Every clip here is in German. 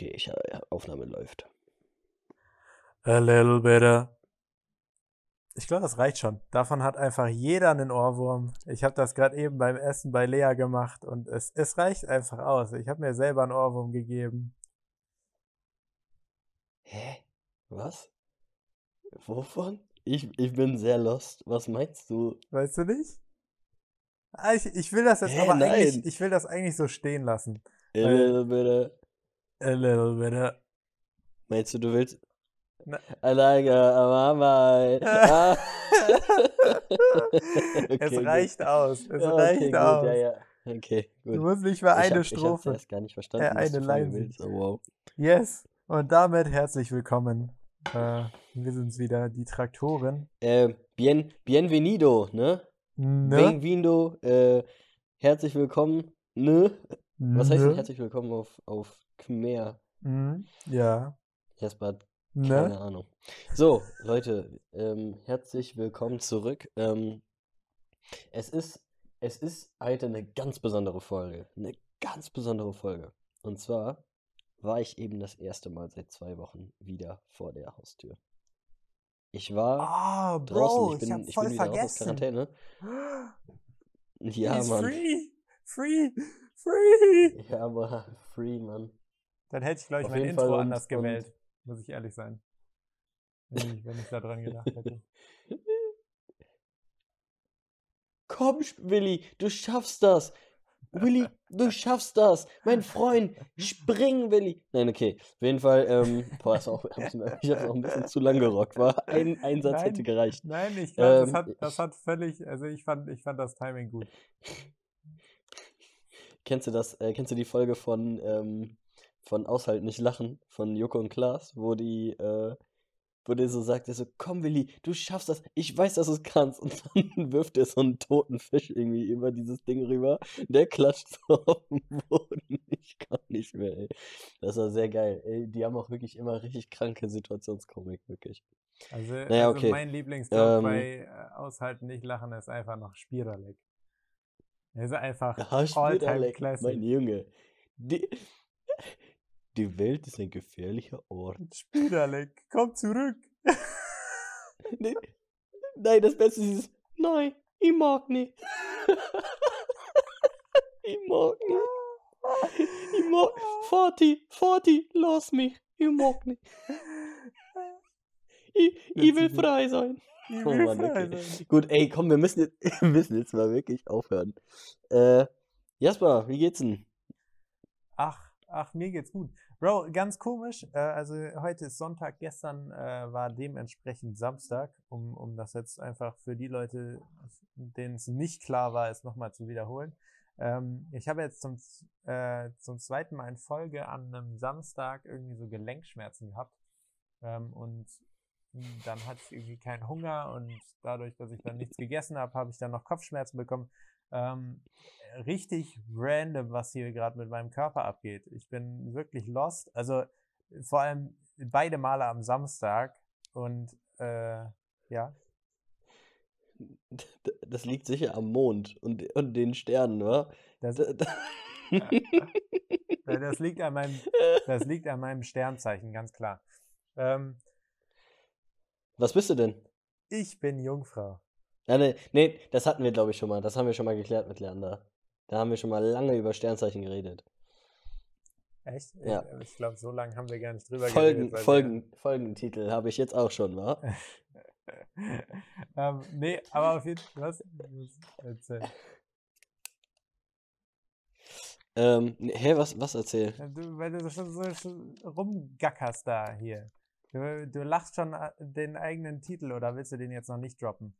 Okay, ich, äh, Aufnahme läuft. A little better. Ich glaube, das reicht schon. Davon hat einfach jeder einen Ohrwurm. Ich habe das gerade eben beim Essen bei Lea gemacht und es, es reicht einfach aus. Ich habe mir selber einen Ohrwurm gegeben. Hä? Was? Wovon? Ich, ich bin sehr lost. Was meinst du? Weißt du nicht? Ah, ich, ich will das jetzt Hä, aber eigentlich, nein. ich will das eigentlich so stehen lassen. A little bit. Better. Meinst du, du willst. Na- I like a mama. Ah. es Okay, gut. reicht aus. Es Ja, reicht okay, gut, aus. Ja, ja. Okay, gut. Du musst nicht mal ich eine hab, Ich hab's Strophe. gar nicht verstanden, was eine Line. Oh, wow. Yes. Und damit herzlich willkommen. Äh, wir sind's wieder, die Traktoren. Äh, bien, bienvenido, ne? Ne? Bienvenido, äh, herzlich willkommen, ne? Was heißt denn Ne? herzlich willkommen auf, auf Khmer? Mhm. Ja. Jasper hat Ne? keine Ahnung. So, Leute, ähm, herzlich willkommen zurück. Ähm, es ist, es ist heute eine ganz besondere Folge. Eine ganz besondere Folge. Und zwar war ich eben das erste Mal seit zwei Wochen wieder vor der Haustür. Ich war draußen, Bro, ich ich, bin, hab ich voll bin wieder raus aus vergessen. Quarantäne. Ja, He's Mann. free. Free. Free. Ja, aber free, Mann. Dann hätte ich, glaube ich, Auf mein Intro Fall anders und- gewählt. Muss ich ehrlich sein. Wenn ich, wenn ich da dran gedacht hätte. Komm, Willi, du schaffst das. Willi, du schaffst das. Mein Freund, spring, Willi. Nein, okay. Auf jeden Fall, ähm, boah, das auch, ich hab's auch ein bisschen zu lang gerockt, war. Ein, ein Satz hätte Nein. gereicht. Nein, ich glaube, das, Ähm, hat, das hat völlig, also ich fand, ich fand das Timing gut. Kennst du das, äh, kennst du die Folge von, ähm, von Aushalten, nicht lachen, von Joko und Klaas, wo die, äh, wo der so sagt, der so, komm Willi, du schaffst das, ich weiß, dass du es kannst. Und dann wirft er so einen toten Fisch irgendwie über dieses Ding rüber. Der klatscht so auf den Boden. Ich kann nicht mehr, ey. Das war sehr geil. Ey, die haben auch wirklich immer richtig kranke Situationskomik, wirklich. Also, Naja, also okay. mein Lieblingsjob Ähm, bei äh, Aushalten, nicht lachen ist einfach noch Spiralek. Er ist einfach Ja, classic. mein Junge. Die, die Welt ist ein gefährlicher Ort. Spiralek, komm zurück. Nee, nein, das Beste ist dieses, nein, ich mag nicht. ich mag nicht. Ich mag, Vati, Vati, lass mich. Ich mag nicht. Ich, ich will frei sein. Ich Oh will Mann, frei okay. sein. Gut, ey, komm, wir müssen jetzt, wir müssen jetzt mal wirklich aufhören. Äh, Jasper, wie geht's denn? Ach, ach, mir geht's gut. Bro, ganz komisch. Äh, also heute ist Sonntag, gestern äh, war dementsprechend Samstag, um, um das jetzt einfach für die Leute, denen es nicht klar war, es nochmal zu wiederholen. Ähm, ich habe jetzt zum, äh, zum zweiten Mal in Folge an einem Samstag irgendwie so Gelenkschmerzen gehabt. Ähm, und dann hatte ich irgendwie keinen Hunger und dadurch, dass ich dann nichts gegessen habe, habe ich dann noch Kopfschmerzen bekommen. Ähm, richtig random, was hier gerade mit meinem Körper abgeht. Ich bin wirklich lost. Also vor allem beide Male am Samstag und äh, ja. Das liegt sicher am Mond und, und den Sternen, wa? Das, das liegt an meinem, das liegt an meinem Sternzeichen, ganz klar. Ähm, Was bist du denn? ich bin Jungfrau. Ja, nee, nee, das hatten wir, glaube ich, schon mal. Das haben wir schon mal geklärt mit Leander. Da haben wir schon mal lange über Sternzeichen geredet. Echt? Ja. Ich, glaube, so lange haben wir gar nicht drüber Folgen, geredet. Folgen, Folgentitel habe ich jetzt auch schon, wa? ähm, nee, aber auf jeden Fall. Was? Was? Erzähl. Ähm, nee, hä, was, was erzähl? Du, weil du schon so schon rumgackerst da hier. Du, du lachst schon a- den eigenen Titel oder willst du den jetzt noch nicht droppen?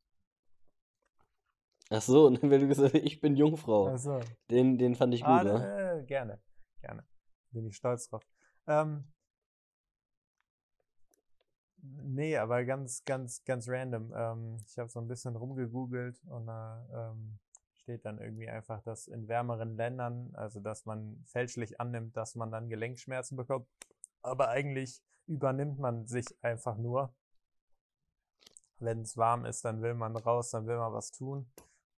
Ach so, und dann wenn du gesagt hast, ich bin Jungfrau. Achso. Den, den fand ich gut, Ah, wa? äh, gerne. Gerne. Bin ich stolz drauf. Ähm, nee, aber ganz, ganz, ganz random. Ähm, ich habe so ein bisschen rumgegoogelt und da ähm, steht dann irgendwie einfach, dass in wärmeren Ländern, also dass man fälschlich annimmt, dass man dann Gelenkschmerzen bekommt. Aber eigentlich übernimmt man sich einfach nur. Wenn es warm ist, dann will man raus, dann will man was tun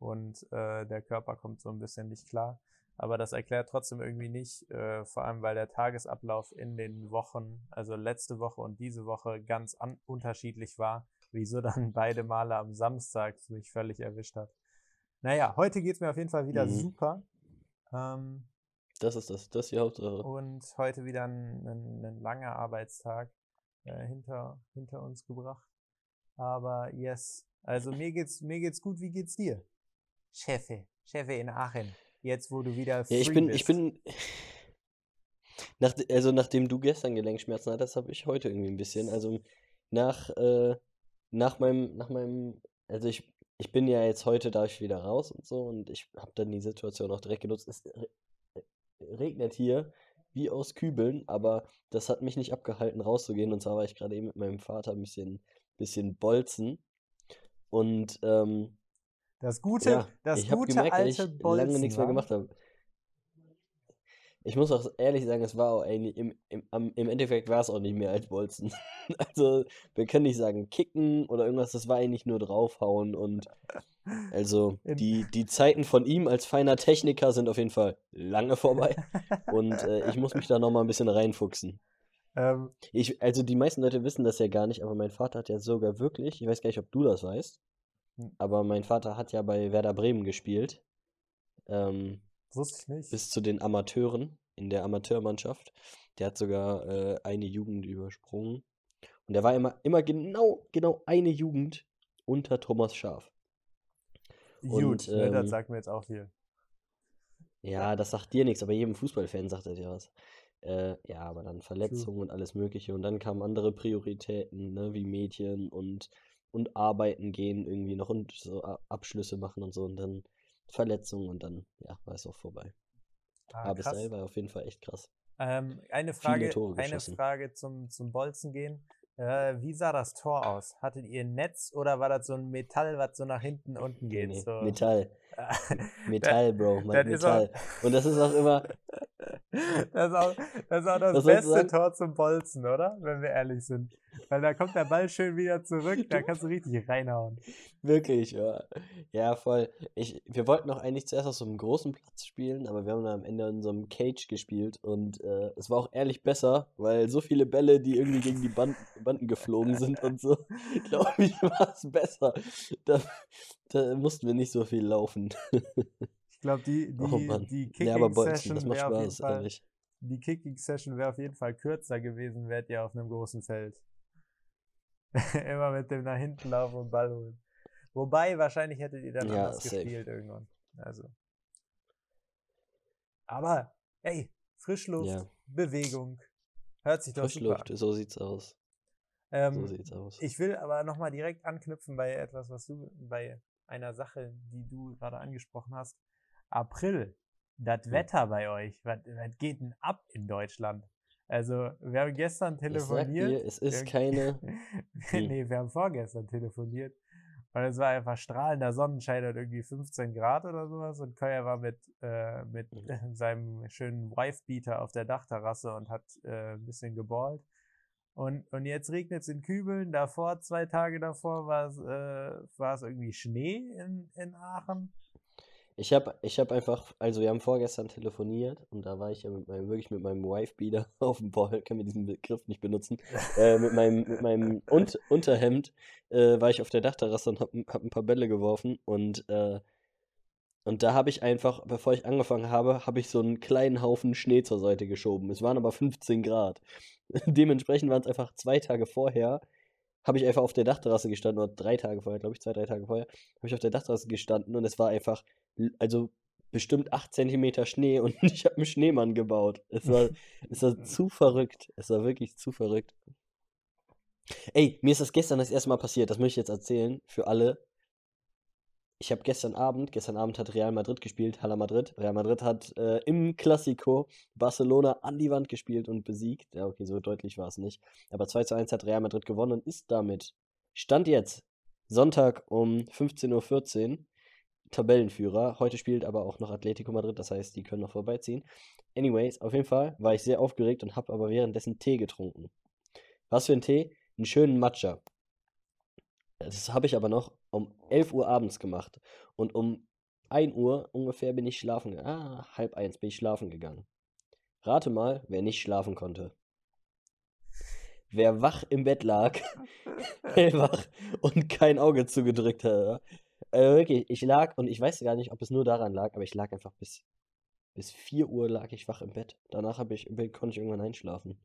und äh, der Körper kommt so ein bisschen nicht klar. aber das erklärt trotzdem irgendwie nicht, äh, vor allem weil der Tagesablauf in den Wochen, also letzte Woche und diese Woche ganz unterschiedlich war, wieso dann beide Male am Samstag mich völlig erwischt hat. Naja, heute geht es mir auf jeden Fall wieder Mhm. super. Ähm, Das ist das, das ist die Hauptsache. und heute wieder ein, ein, ein langer Arbeitstag äh, hinter, hinter uns gebracht. Aber yes, also mir geht's, mir geht's gut. Wie geht's dir? Chefe, Chefe in Aachen. Jetzt, wo du wieder Ja, ich free bin, bist. ich bin, nach, also nachdem du gestern Gelenkschmerzen hattest, habe ich heute irgendwie ein bisschen, also nach, äh, nach meinem, nach meinem, also ich, ich bin ja jetzt heute, darf ich wieder raus und so und ich habe dann die Situation auch direkt genutzt. Es re- regnet hier wie aus Kübeln, aber das hat mich nicht abgehalten, rauszugehen und zwar war ich gerade eben mit meinem Vater ein bisschen, bisschen bolzen und, ähm, Das gute, ja, das gute gemerkt, alte ich lange Bolzen, nichts mehr gemacht habe. Ich muss auch ehrlich sagen, es war auch eigentlich im, im, im Endeffekt war es auch nicht mehr als Bolzen. Also, wir können nicht sagen kicken oder irgendwas, das war eigentlich nur draufhauen und also die, die Zeiten von ihm als feiner Techniker sind auf jeden Fall lange vorbei und äh, ich muss mich da nochmal ein bisschen reinfuchsen. ähm, Ich, also die meisten Leute wissen das ja gar nicht, aber mein Vater hat ja sogar wirklich, ich weiß gar nicht, ob du das weißt. Aber mein Vater hat ja bei Werder Bremen gespielt. Ähm, wusste ich nicht. bis zu den Amateuren in der Amateurmannschaft. Der hat sogar äh, eine Jugend übersprungen. Und der war immer, immer genau, genau eine Jugend unter Thomas Schaf. Gut, und, ne, das ähm, sagt mir jetzt auch viel. Ja, das sagt dir nichts, aber jedem Fußballfan sagt das ja was. Äh, ja, aber dann Verletzungen und alles Mögliche. Und dann kamen andere Prioritäten, ne, wie Mädchen und, und arbeiten gehen irgendwie noch und so Abschlüsse machen und so. Und dann Verletzungen und dann, ja, war es auch vorbei. Ah, aber krass. dahin war auf jeden Fall echt krass. Ähm, eine Frage, eine. Frage zum, zum Bolzen gehen. Äh, wie sah das Tor aus? Hattet ihr ein Netz oder war das so ein Metall, was so nach hinten unten geht? nee, so? Metall. Metall, Bro, mein das ist auch- Metall. Und das ist auch immer, Das ist auch das, ist auch das beste? Tor zum Bolzen, oder? Wenn wir ehrlich sind. Weil da kommt der Ball schön wieder zurück, da kannst du richtig reinhauen. wirklich, ja. Ja, voll. Ich, wir wollten auch eigentlich zuerst auf so einem großen Platz spielen, aber wir haben dann am Ende in so einem Cage gespielt und äh, es war auch ehrlich besser, weil so viele Bälle, die irgendwie gegen die Band, Banden geflogen sind und so, glaube ich, war es besser. Da, da mussten wir nicht so viel laufen. Ich glaube, die, die, Oh die Ja, aber Kicking Bolzen, Session das macht wäre auf jeden Fall, die Kicking wäre auf jeden Fall kürzer gewesen, wärt ihr auf einem großen Feld. Immer mit dem nach hinten laufen und Ball holen. Wobei, wahrscheinlich hättet ihr dann Ja, anders safe. gespielt irgendwann. Also. Aber, ey, Frischluft, Ja. Bewegung. Hört sich doch super Frischluft, an. so sieht's aus. So Ähm, sieht's aus. ich will aber nochmal direkt anknüpfen bei etwas, was du, bei einer Sache, die du gerade angesprochen hast. April, das Hm. Wetter bei euch, was geht denn ab in Deutschland? Also, wir haben gestern telefoniert. dir, es ist wir- keine. Hm. nee, wir haben vorgestern telefoniert. Und es war einfach strahlender Sonnenschein und irgendwie 15 Grad oder sowas. Und Koya war mit, äh, mit Mhm. seinem schönen Wife-Beater auf der Dachterrasse und hat äh, ein bisschen geballt. Und, und jetzt regnet es in Kübeln. Davor, zwei Tage davor, war es äh, irgendwie Schnee in, in Aachen. Ich habe ich hab einfach, also wir haben vorgestern telefoniert und da war ich ja mit meinem, wirklich mit meinem Wife-Beater auf dem Ball, können wir diesen Begriff nicht benutzen, äh, mit meinem, mit meinem Un Unterhemd äh, war ich auf der Dachterrasse und habe hab ein paar Bälle geworfen und, äh, und da habe ich einfach, bevor ich angefangen habe, habe ich so einen kleinen Haufen Schnee zur Seite geschoben. Es waren aber 15 Grad. Dementsprechend waren es einfach zwei Tage vorher, habe ich einfach auf der Dachterrasse gestanden, oder drei Tage vorher, glaube ich, zwei, drei Tage vorher, habe ich auf der Dachterrasse gestanden und es war einfach, also bestimmt 8 Zentimeter Schnee und ich habe einen Schneemann gebaut. Es war, es war zu verrückt. Es war wirklich zu verrückt. Ey, mir ist das gestern das erste Mal passiert, das möchte ich jetzt erzählen für alle. Ich habe gestern Abend, gestern Abend hat Real Madrid gespielt, Hala Madrid. Real Madrid hat äh, im Classico Barcelona an die Wand gespielt und besiegt. Ja, okay, so deutlich war es nicht. Aber 2 zu 1 hat Real Madrid gewonnen und ist damit, Stand jetzt, Sonntag um 15.14 Uhr, Tabellenführer. Heute spielt aber auch noch Atletico Madrid, das heißt, die können noch vorbeiziehen. Anyways, auf jeden Fall war ich sehr aufgeregt und habe aber währenddessen Tee getrunken. Was für ein Tee? Einen schönen Matcha. Das habe ich aber noch um 11 Uhr abends gemacht. Und um 1 Uhr ungefähr bin ich schlafen gegangen. Ah, halb eins bin ich schlafen gegangen. Rate mal, wer nicht schlafen konnte. Wer wach im Bett lag, hellwach und kein Auge zugedrückt hat. Äh, wirklich, ich lag und ich weiß gar nicht, ob es nur daran lag, aber ich lag einfach bis, bis 4 Uhr lag ich wach im Bett. Danach habe ich, konnte ich irgendwann einschlafen.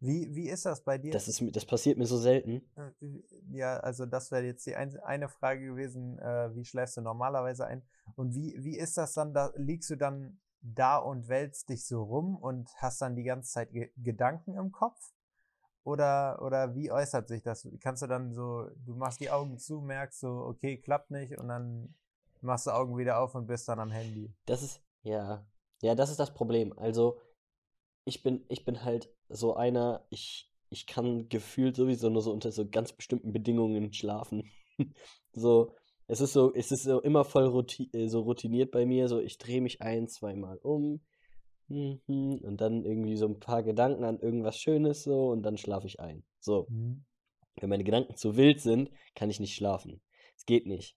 Wie, wie ist das bei dir? Das, ist, das passiert mir so selten. Äh, ja, also das wäre jetzt die ein, eine Frage gewesen, äh, wie schläfst du normalerweise ein? Und wie, wie ist das dann, da liegst du dann da und wälzt dich so rum und hast dann die ganze Zeit Ge Gedanken im Kopf? Oder, oder wie äußert sich das? Kannst du dann so, du machst die Augen zu, merkst so, okay, klappt nicht und dann machst du Augen wieder auf und bist dann am Handy. Das ist, ja, ja, das ist das Problem. Also, ich bin, ich bin halt so einer, ich, ich kann gefühlt sowieso nur so unter so ganz bestimmten Bedingungen schlafen. so, es ist so, es ist so immer voll routi äh, so routiniert bei mir, so ich drehe mich ein, zweimal um, Mhm, und dann irgendwie so ein paar Gedanken an irgendwas Schönes so und dann schlafe ich ein. So. Mhm. Wenn meine Gedanken zu wild sind, kann ich nicht schlafen. Es geht nicht.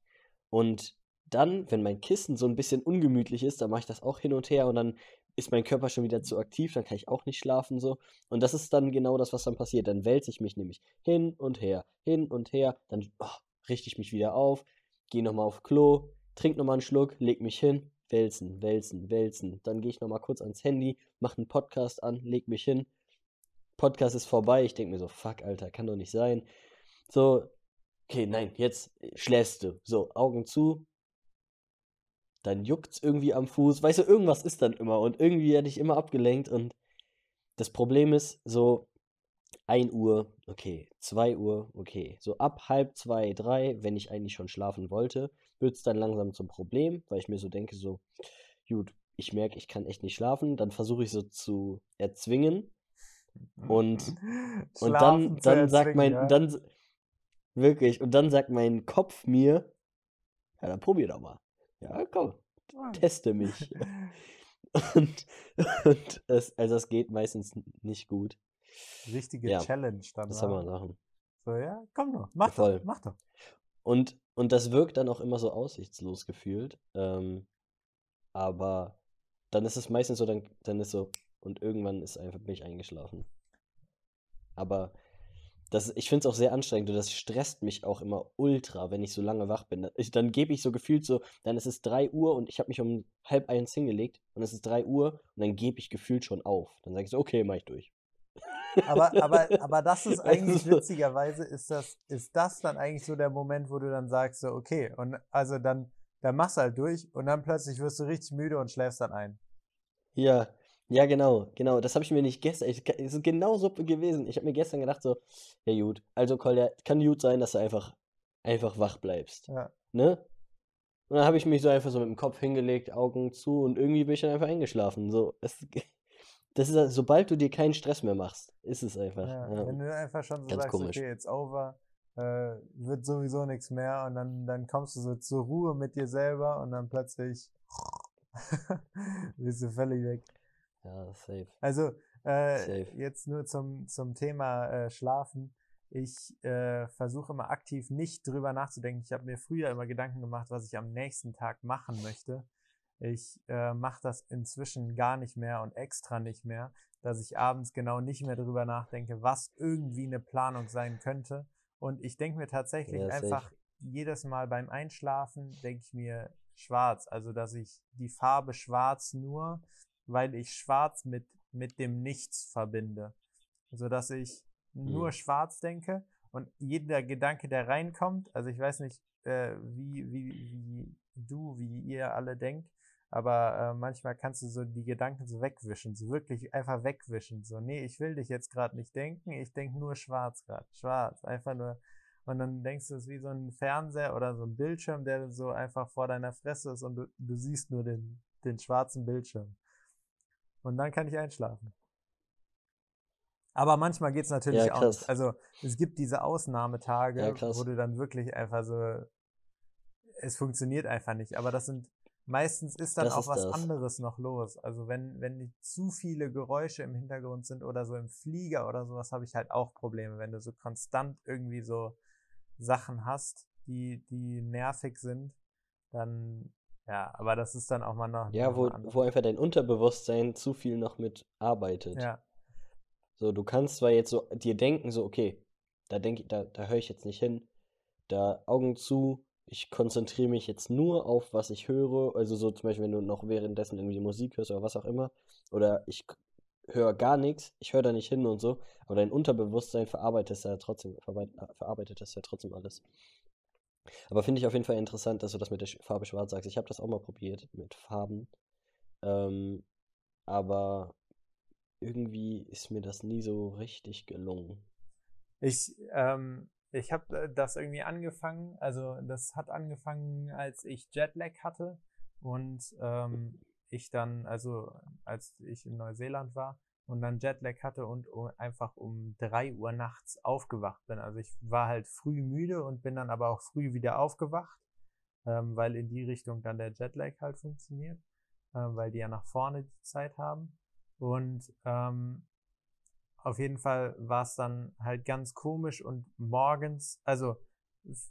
Und dann, wenn mein Kissen so ein bisschen ungemütlich ist, dann mache ich das auch hin und her und dann ist mein Körper schon wieder zu aktiv, dann kann ich auch nicht schlafen so. Und das ist dann genau das, was dann passiert. Dann wälze ich mich nämlich hin und her, hin und her, dann oh, richte ich mich wieder auf, gehe nochmal auf Klo, trink nochmal einen Schluck, leg mich hin, wälzen, wälzen, wälzen. Dann gehe ich nochmal kurz ans Handy, mache einen Podcast an, leg mich hin. Podcast ist vorbei. Ich denke mir so, fuck, Alter, kann doch nicht sein. So, okay, nein, jetzt schläfst du. So, Augen zu. Dann juckt's irgendwie am Fuß. Weißt du, irgendwas ist dann immer und irgendwie werde ich immer abgelenkt und das Problem ist, so 1 Uhr, okay, 2 Uhr, okay. So ab halb zwei, drei, wenn ich eigentlich schon schlafen wollte, wird es dann langsam zum Problem, weil ich mir so denke, so, gut, ich merke, ich kann echt nicht schlafen, dann versuche ich so zu erzwingen. Und, und dann, dann sagt mein, ja. dann, wirklich, und dann sagt mein Kopf mir, ja, dann probier doch mal. Ja, komm, teste mich. und, und es, also es geht meistens nicht gut. Richtige ja, Challenge dann. Das soll man machen. So, ja, komm doch, mach Voll. doch, mach doch. Und, und das wirkt dann auch immer so aussichtslos gefühlt. Ähm, aber dann ist es meistens so, dann, dann ist so, und irgendwann ist einfach bin ich eingeschlafen. Aber das, ich finde es auch sehr anstrengend und das stresst mich auch immer ultra, wenn ich so lange wach bin. Ich, dann gebe ich so gefühlt so, dann ist es 3 Uhr und ich habe mich um halb eins hingelegt und es ist 3 Uhr und dann gebe ich gefühlt schon auf. Dann sage ich so, okay, mach ich durch. Aber, aber, aber das ist eigentlich witzigerweise, ist das, ist das dann eigentlich so der Moment, wo du dann sagst, so, okay, und also dann, dann machst du halt durch und dann plötzlich wirst du richtig müde und schläfst dann ein. Ja, ja, genau, genau. Das habe ich mir nicht gestern. Es ist genau so gewesen. Ich habe mir gestern gedacht, so, ja, gut. Also, Kolja, kann gut sein, dass du einfach, einfach wach bleibst. Ja. Ne? Und dann habe ich mich so einfach so mit dem Kopf hingelegt, Augen zu und irgendwie bin ich dann einfach eingeschlafen. So, es, das ist, sobald du dir keinen Stress mehr machst, ist es einfach. Ja, ja. Wenn du einfach schon so Ganz sagst, komisch. okay, jetzt over, äh, wird sowieso nichts mehr und dann, dann kommst du so zur Ruhe mit dir selber und dann plötzlich bist du völlig weg. Ja, safe. Also, äh, safe. jetzt nur zum, zum Thema äh, Schlafen. Ich äh, versuche immer aktiv nicht drüber nachzudenken. Ich habe mir früher immer Gedanken gemacht, was ich am nächsten Tag machen möchte. Ich äh, mache das inzwischen gar nicht mehr und extra nicht mehr, dass ich abends genau nicht mehr darüber nachdenke, was irgendwie eine Planung sein könnte. Und ich denke mir tatsächlich ja, einfach jedes Mal beim Einschlafen, denke ich mir schwarz. Also, dass ich die Farbe schwarz nur, weil ich schwarz mit, mit dem Nichts verbinde. Also, dass ich mhm. nur schwarz denke und jeder Gedanke, der reinkommt, also ich weiß nicht, äh, wie, wie, wie du, wie ihr alle denkt, aber äh, manchmal kannst du so die Gedanken so wegwischen, so wirklich einfach wegwischen. So, nee, ich will dich jetzt gerade nicht denken, ich denke nur schwarz gerade. Schwarz, einfach nur. Und dann denkst du, es ist wie so ein Fernseher oder so ein Bildschirm, der so einfach vor deiner Fresse ist und du, du siehst nur den, den schwarzen Bildschirm. Und dann kann ich einschlafen. Aber manchmal geht es natürlich ja, auch nicht. Also es gibt diese Ausnahmetage, ja, wo du dann wirklich einfach so, es funktioniert einfach nicht. Aber das sind Meistens ist dann das auch ist was das. anderes noch los. Also wenn, wenn zu viele Geräusche im Hintergrund sind oder so im Flieger oder sowas, habe ich halt auch Probleme. Wenn du so konstant irgendwie so Sachen hast, die, die nervig sind, dann Ja, aber das ist dann auch mal noch. Ja, wo, wo einfach dein Unterbewusstsein zu viel noch mit arbeitet. Ja, So, du kannst zwar jetzt so dir denken, so, okay, da denke ich, da, da höre ich jetzt nicht hin, da Augen zu, ich konzentriere mich jetzt nur auf, was ich höre, also so zum Beispiel, wenn du noch währenddessen irgendwie Musik hörst oder was auch immer, oder ich höre gar nichts, ich höre da nicht hin und so, aber dein Unterbewusstsein verarbeitet es ja trotzdem, äh, verarbeitet das ja trotzdem alles. Aber finde ich auf jeden Fall interessant, dass du das mit der Farbe Schwarz sagst. Ich habe das auch mal probiert mit Farben. Ähm, aber irgendwie ist mir das nie so richtig gelungen. ich, ähm, ich habe das irgendwie angefangen, also das hat angefangen, als ich Jetlag hatte und ähm, ich dann, also als ich in Neuseeland war und dann Jetlag hatte und einfach um drei Uhr nachts aufgewacht bin. Also ich war halt früh müde und bin dann aber auch früh wieder aufgewacht, ähm, weil in die Richtung dann der Jetlag halt funktioniert, ähm, weil die ja nach vorne die Zeit haben. Und ähm, auf jeden Fall war es dann halt ganz komisch und morgens, also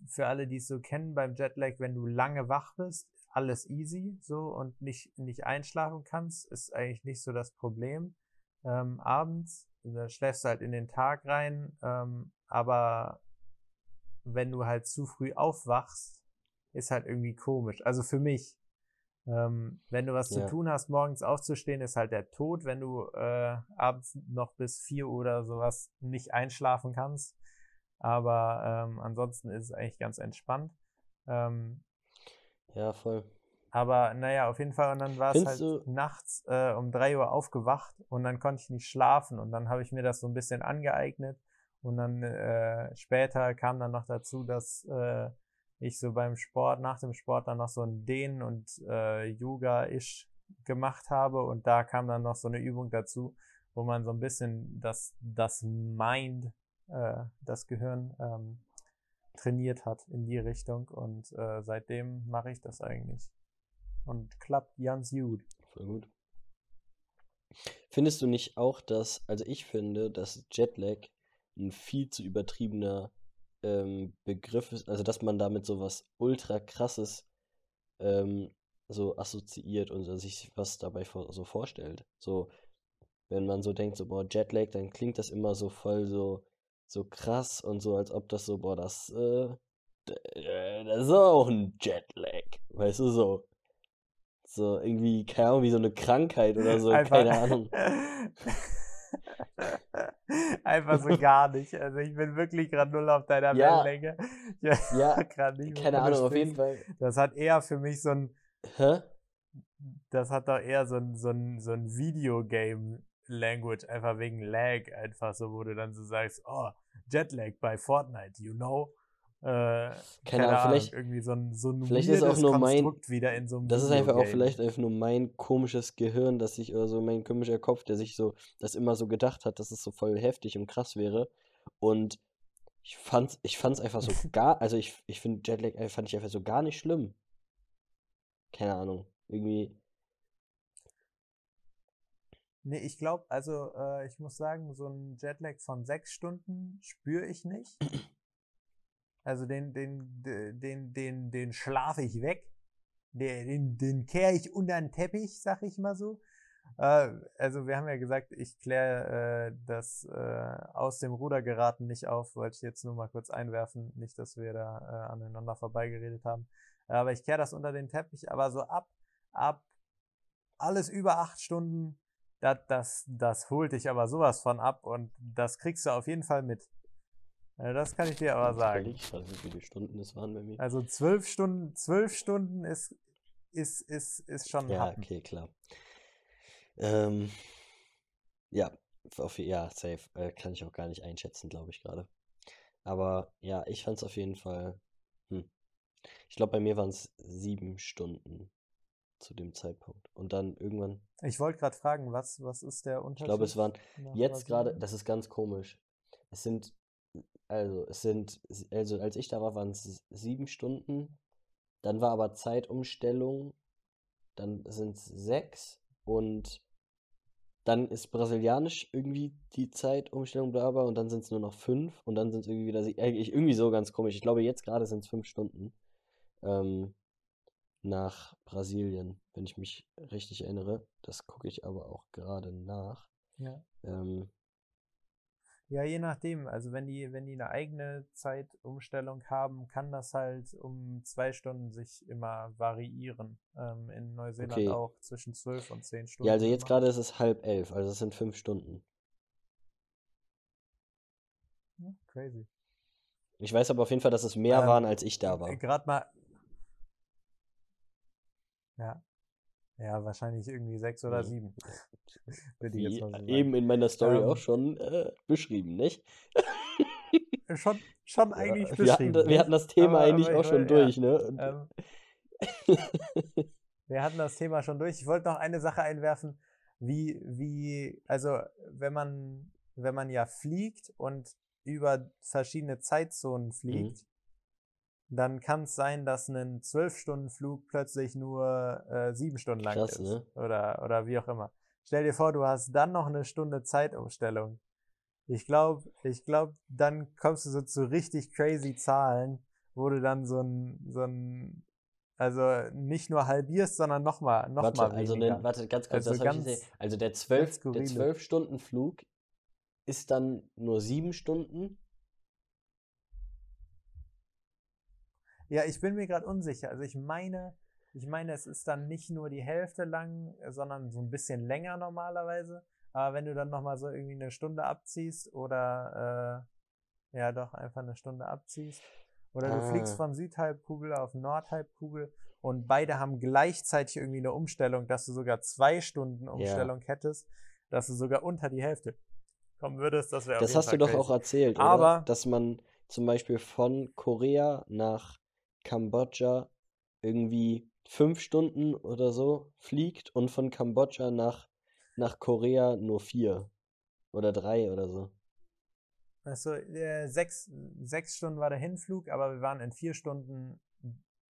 für alle, die es so kennen beim Jetlag, wenn du lange wach bist, alles easy so und nicht, nicht einschlafen kannst, ist eigentlich nicht so das Problem. Ähm, abends, da schläfst du halt in den Tag rein, ähm, aber wenn du halt zu früh aufwachst, ist halt irgendwie komisch. Also für mich. Ähm, wenn du was Ja. zu tun hast, morgens aufzustehen, ist halt der Tod, wenn du äh, abends noch bis 4 Uhr oder sowas nicht einschlafen kannst. Aber ähm, ansonsten ist es eigentlich ganz entspannt. Ähm, Ja, voll. aber naja, auf jeden Fall. Und dann war es halt du- nachts äh, um 3 Uhr aufgewacht und dann konnte ich nicht schlafen. Und dann habe ich mir das so ein bisschen angeeignet. Und dann äh, später kam dann noch dazu, dass äh, ich so beim Sport, nach dem Sport dann noch so ein Dehnen und äh, Yoga-ish gemacht habe. Und da kam dann noch so eine Übung dazu, wo man so ein bisschen das, das Mind, äh, das Gehirn ähm, trainiert hat in die Richtung. Und äh, seitdem mache ich das eigentlich. Und klappt ganz gut. Voll gut. Findest du nicht auch, dass, also ich finde, dass Jetlag ein viel zu übertriebener ähm, Begriff ist, also dass man damit so was ultra krasses ähm, so assoziiert und so sich was dabei vor, so vorstellt. So, wenn man so denkt, so, boah, Jetlag, dann klingt das immer so voll so, so krass und so, als ob das so, boah, das, äh, äh, das ist auch ein Jetlag. Weißt du, so. So, irgendwie, keine Ahnung, wie so eine Krankheit oder so, keine Ahnung. Einfach so gar nicht. Also ich bin wirklich gerade null auf deiner Ja. Wellenlänge. Ja, Ja, grad nicht, keine Ahnung, auf jeden. Fall. Das hat eher für mich so ein, Hä? das hat doch eher so ein, so ein, so ein Videogame-Language, einfach wegen Lag, einfach so, wo du dann so sagst, oh, Jetlag bei Fortnite, you know? Äh, keine, Ahnung, vielleicht- irgendwie so ein, so ein vielleicht ist auch nur mein- wieder in so einem Das ist einfach auch vielleicht einfach nur mein komisches Gehirn, dass ich, oder so mein komischer Kopf, der sich so, das immer so gedacht hat, dass es so voll heftig und krass wäre. Und ich fand's, ich fand's einfach so gar, also ich, ich finde Jetlag äh, fand ich einfach so gar nicht schlimm. Keine Ahnung. Irgendwie, Nee, ich glaube, also äh, ich muss sagen, so ein Jetlag von sechs Stunden spüre ich nicht. Also den, den, de- den, den, den schlafe ich weg. Den, den, den kehre ich unter den Teppich, sag ich mal so. Äh, also wir haben ja gesagt, ich kläre äh, das äh, aus dem Ruder geraten nicht auf, wollte ich jetzt nur mal kurz einwerfen, nicht, dass wir da äh, aneinander vorbeigeredet haben. Aber ich kehre das unter den Teppich, aber so ab, ab alles über acht Stunden, das, das, das holt dich aber sowas von ab und das kriegst du auf jeden Fall mit. Das kann ich dir aber ich sagen. überleg gerade, wie viele Stunden es waren bei mir. Also zwölf Stunden, zwölf Stunden ist, ist, ist, ist schon Ja, Happen. okay, klar. Ähm, ja, auf, ja, safe. Äh, kann ich auch gar nicht einschätzen, glaube ich gerade. Aber ja, ich fand es auf jeden Fall. Hm. Ich glaube, bei mir waren es sieben Stunden zu dem Zeitpunkt. Und dann irgendwann, Ich wollte gerade fragen, was, was ist der ich Unterschied? glaube, es waren jetzt gerade, das ist ganz komisch. Es sind, also, es sind, also, als ich da war, waren es sieben Stunden. Dann war aber Zeitumstellung. Dann sind es sechs. Und dann ist brasilianisch irgendwie die Zeitumstellung bla bla und dann sind es nur noch fünf und dann sind es irgendwie wieder sie- äh, irgendwie so ganz komisch. Ich glaube, jetzt gerade sind es fünf Stunden. Ähm, nach Brasilien, wenn ich mich richtig erinnere. Das gucke ich aber auch gerade nach. Ja. Ähm, Ja, je nachdem. Also wenn die, wenn die eine eigene Zeitumstellung haben, kann das halt um zwei Stunden sich immer variieren. Ähm, in Neuseeland Okay. auch zwischen zwölf und zehn Stunden. ja, also jetzt gerade ist es halb elf, also es sind fünf Stunden. Ja, crazy. Ich weiß aber auf jeden Fall, dass es mehr Ähm, waren, als ich da war. Gerade mal. Ja. Ja, wahrscheinlich irgendwie sechs oder sieben. Wie eben in meiner Story Ähm, auch schon äh, beschrieben, nicht? Schon, schon Ja, eigentlich wir, hatten, beschrieben. da- wir nicht? hatten das Thema Aber- eigentlich aber auch schon woll- ja. durch, ne? Ähm, wir hatten das Thema schon durch. Ich wollte noch eine Sache einwerfen, wie, wie, also wenn man, wenn man ja fliegt und über verschiedene Zeitzonen Mhm. Dann kann es sein, dass ein 12-Stunden-Flug plötzlich nur äh, sieben Stunden lang Krass, ist. ne? Oder, oder wie auch immer. Stell dir vor, du hast dann noch eine Stunde Zeitumstellung. Ich glaube, ich glaube, dann kommst du so zu richtig crazy Zahlen, wo du dann so ein, so ein, also nicht nur halbierst, sondern nochmal, noch warte, mal also, den, warte, ganz kurz, Also ganz-. Also der 12, der skurrile. 12 Stunden Flug ist dann nur sieben Stunden. Ja, ich bin mir gerade unsicher. Also ich meine, ich meine, es ist dann nicht nur die Hälfte lang, sondern so ein bisschen länger normalerweise. Aber wenn du dann nochmal so irgendwie eine Stunde abziehst oder äh, ja doch einfach eine Stunde abziehst. Oder du fliegst Ah. von Südhalbkugel auf Nordhalbkugel und beide haben gleichzeitig irgendwie eine Umstellung, dass du sogar zwei Stunden Umstellung hättest, dass du sogar unter die Hälfte kommen würdest. Das wäre Das hast du Fall doch crazy. auch erzählt, oder? Aber- Dass man zum Beispiel von Korea nach Kambodscha irgendwie fünf Stunden oder so fliegt und von Kambodscha nach, nach Korea nur vier oder drei oder so. Also äh, sechs, sechs Stunden war der Hinflug, aber wir waren in vier Stunden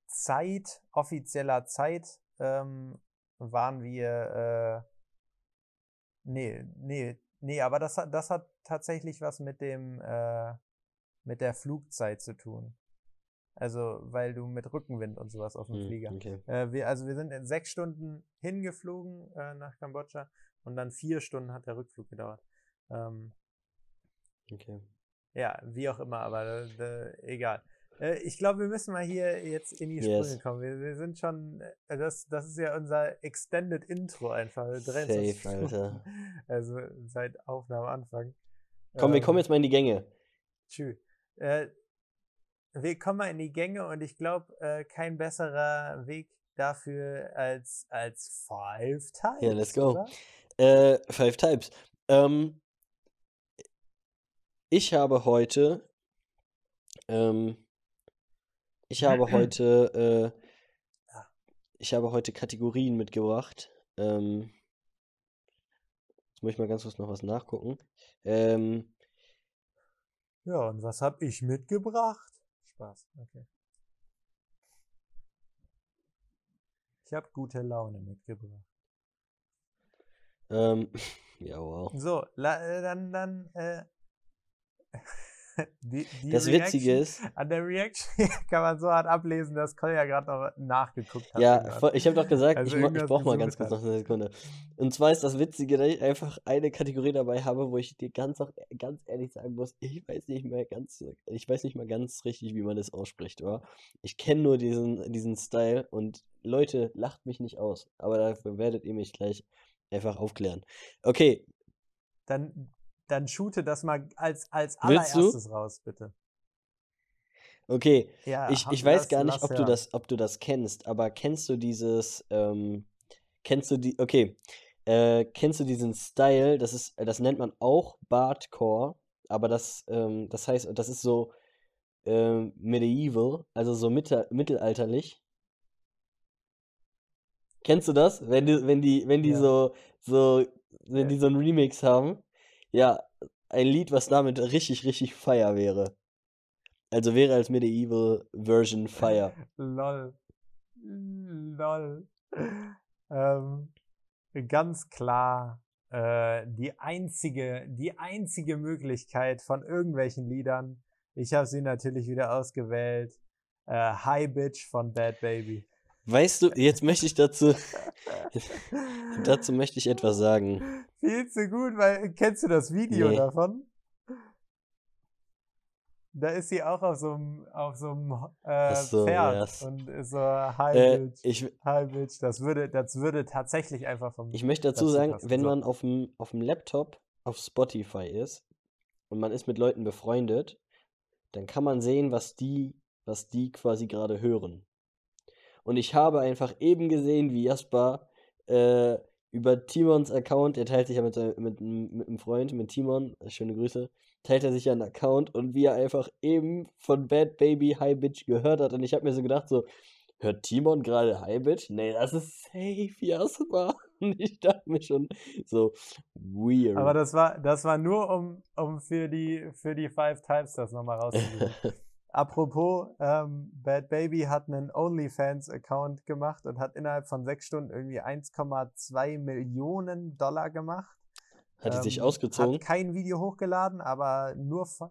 Zeit, offizieller Zeit, ähm, waren wir, äh, nee, nee, nee, aber das hat, das hat tatsächlich was mit dem, äh, mit der Flugzeit zu tun. Also, weil du mit Rückenwind und sowas auf dem Hm, Flieger. okay. Äh, wir, also wir sind in sechs Stunden hingeflogen äh, nach Kambodscha und dann vier Stunden hat der Rückflug gedauert. Ähm, Okay. ja, wie auch immer, aber äh, egal. Äh, ich glaube, wir müssen mal hier jetzt in die Yes. Sprünge kommen. Wir, wir sind schon, äh, das, das ist ja unser Extended Intro einfach. 23 Safe, Alter. Also seit Aufnahmeanfang. Komm, wir kommen Ähm, jetzt mal in die Gänge. Tschüss. Wir kommen mal in die Gänge und ich glaube, äh, kein besserer Weg dafür als, als Five Times. Ja, let's go. Äh, Five Types. Ähm, ich habe heute, ähm, ich habe heute, äh, ich habe heute Kategorien mitgebracht. Ähm, jetzt muss ich mal ganz kurz noch was nachgucken. Ähm, Ja, und was habe ich mitgebracht? Spaß, okay. Ich habe gute Laune mitgebracht. ähm, ja, wow. So, äh, dann, dann, äh, die, die Das Witzige Reaction- ist, An der Reaction kann man so hart ablesen, dass Kolja gerade noch nachgeguckt hat. Ja, voll, ich habe doch gesagt, Also ich, ich brauche mal ganz kurz noch eine Sekunde. Und zwar ist das Witzige, dass ich einfach eine Kategorie dabei habe, wo ich dir ganz, auch, ganz ehrlich sagen muss, ich weiß nicht mehr ganz, ich weiß nicht mal ganz richtig, wie man das ausspricht, oder? Ich kenne nur diesen, diesen Style und Leute, lacht mich nicht aus. Aber dafür werdet ihr mich gleich einfach aufklären. Okay, Dann, dann shoote das mal als, als du? allererstes raus, bitte. okay. Ja, Ich, ich weiß lass- gar nicht, ob du hören. das, ob du das kennst, aber kennst du dieses, ähm, kennst du die, okay, äh, kennst du diesen Style, das ist, das nennt man auch Bardcore, aber das, ähm, das heißt, das ist so ähm, medieval, also so mitte, mittelalterlich. Kennst du das? Wenn die, wenn die, wenn die Ja. so, so, wenn Ja. die so einen Remix haben? Ja, ein Lied, was damit richtig, richtig fire wäre. Also wäre als Medieval Version fire. Lol. Lol. Ähm, ganz klar äh, die einzige, die einzige Möglichkeit von irgendwelchen Liedern. Ich habe sie natürlich wieder ausgewählt. Äh, Hi Bitch von Bad Baby. Weißt du, jetzt möchte ich dazu, dazu möchte ich etwas sagen. Viel zu gut, weil kennst du das Video Nee. davon? Da ist sie auch auf so einem, auf so einem äh, so, Pferd yes. und ist so hi Äh, bitch, ich. Das würde, das würde tatsächlich einfach vom. ich möchte dazu dazu sagen, passen. wenn So. man auf dem, auf dem Laptop auf Spotify ist und man ist mit Leuten befreundet, dann kann man sehen, was die, was die quasi gerade hören. Und ich habe einfach eben gesehen, wie Jasper äh, über Timons Account, er teilt sich ja mit, seinem- mit, mit einem Freund, mit Timon, äh, schöne Grüße, teilt er sich ja einen Account und wie er einfach eben von Bad Baby Hi Bitch gehört hat. Und ich habe mir so gedacht, so, hört Timon gerade Hi Bitch? Nee, das ist safe Jasper. Und ich dachte mir schon, so, weird. Aber das war, das war nur, um, um für die, für die Five Types das nochmal rauszusuchen. Apropos, ähm, Bad Baby hat einen OnlyFans-Account gemacht und hat innerhalb von sechs Stunden irgendwie 1,2 Millionen Dollar gemacht. Hat die sich Ähm, ausgezogen? Hat kein Video hochgeladen, aber nur von.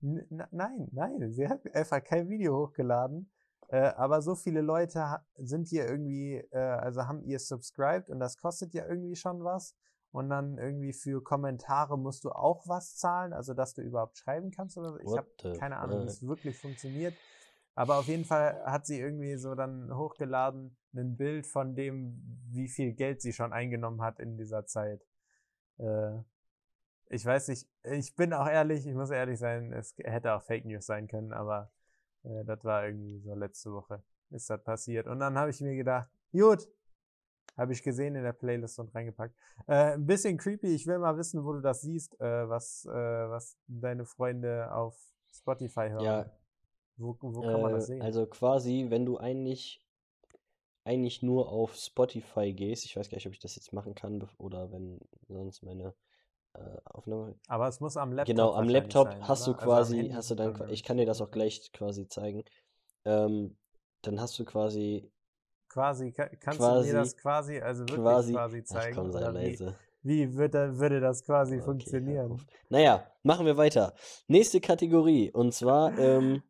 Nein, nein, sie hat einfach kein Video hochgeladen. Äh, aber so viele Leute sind hier irgendwie, äh, also haben ihr subscribed und das kostet ja irgendwie schon was. Und dann irgendwie für Kommentare musst du auch was zahlen, also dass du überhaupt schreiben kannst oder so. Ich habe keine Ahnung, wie es wirklich funktioniert. Aber auf jeden Fall hat sie irgendwie so dann hochgeladen ein Bild von dem, wie viel Geld sie schon eingenommen hat in dieser Zeit. Äh, ich weiß nicht, ich bin auch ehrlich, ich muss ehrlich sein, es hätte auch Fake News sein können, aber äh, das war irgendwie so letzte Woche ist das passiert. Und dann habe ich mir gedacht, gut, habe ich gesehen in der Playlist und reingepackt. Äh, ein bisschen creepy, ich will mal wissen, wo du das siehst, äh, was, äh, was deine Freunde auf Spotify hören. Ja, Wo, wo kann man das Äh, sehen? Also quasi, wenn du eigentlich, eigentlich nur auf Spotify gehst, ich weiß gar nicht, ob ich das jetzt machen kann oder wenn sonst meine äh, Aufnahme. aber es muss am Laptop Genau, am Laptop sein, hast du oder? Also am quasi, Handy hast du dann, glaub ich kann dir das auch gleich quasi zeigen. Ähm, dann hast du quasi, Quasi, ka- kannst du quasi, mir das quasi, also wirklich quasi, quasi ach zeigen? komm, sei Oder wie, leise. wie wird würde das quasi Okay, funktionieren? Naja, machen wir weiter. Nächste Kategorie. Und zwar, ähm,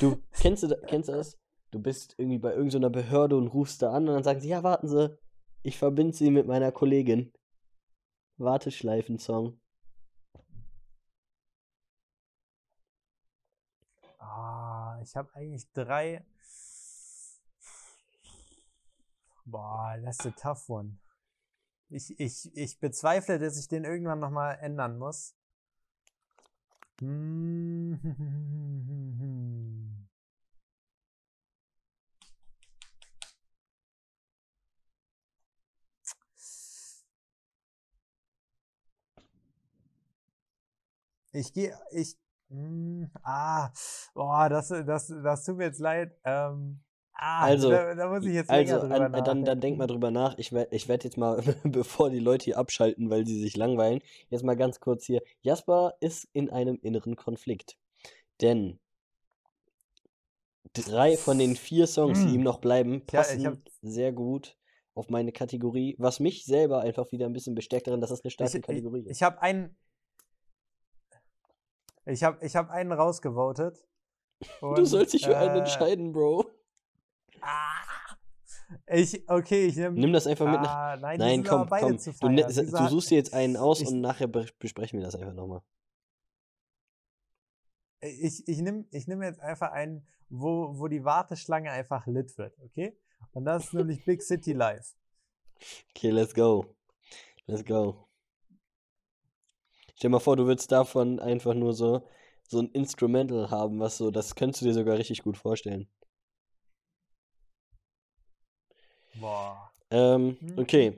du, kennst du, kennst du das? Du bist irgendwie bei irgendeiner Behörde und rufst da an und dann sagen sie, ja, warten Sie, ich verbinde Sie mit meiner Kollegin. Warteschleifen-Song. Ah, ich habe eigentlich drei. Boah, that's a tough one. Ich, ich, ich bezweifle, dass ich den irgendwann nochmal ändern muss. Hm. Ich gehe, ich, hm, ah, boah, das, das, das tut mir jetzt leid. Ähm, ah, Also, da, da muss ich jetzt also an, äh, dann, dann denk mal drüber nach. Ich werde ich werd jetzt mal, bevor die Leute hier abschalten, weil sie sich langweilen, jetzt mal ganz kurz hier. Jasper ist in einem inneren Konflikt. Denn drei von den vier Songs, die ihm Hm. noch bleiben, Ja, ich passen sehr gut auf meine Kategorie, was mich selber einfach wieder ein bisschen bestärkt darin, dass das eine starke ich, ich, Kategorie ist. ich habe einen, ich habe ich hab einen rausgevotet. Du sollst dich für einen äh, entscheiden, Bro. Ah, ich, okay, ich nehme, Nimm das einfach mit nach. ah, nein, Nein, komm, beide komm. Du, ne- feiern. du hat, suchst dir jetzt einen aus ich, und nachher be besprechen wir das einfach nochmal. ich, ich nehme ich nehm jetzt einfach einen, wo, wo die Warteschlange einfach lit wird, okay? Und das ist nämlich Big City Life. Okay, let's go. Let's go. Stell dir mal vor, du würdest davon einfach nur so, so ein Instrumental haben, was so, das könntest du dir sogar richtig gut vorstellen. Boah. Ähm, okay,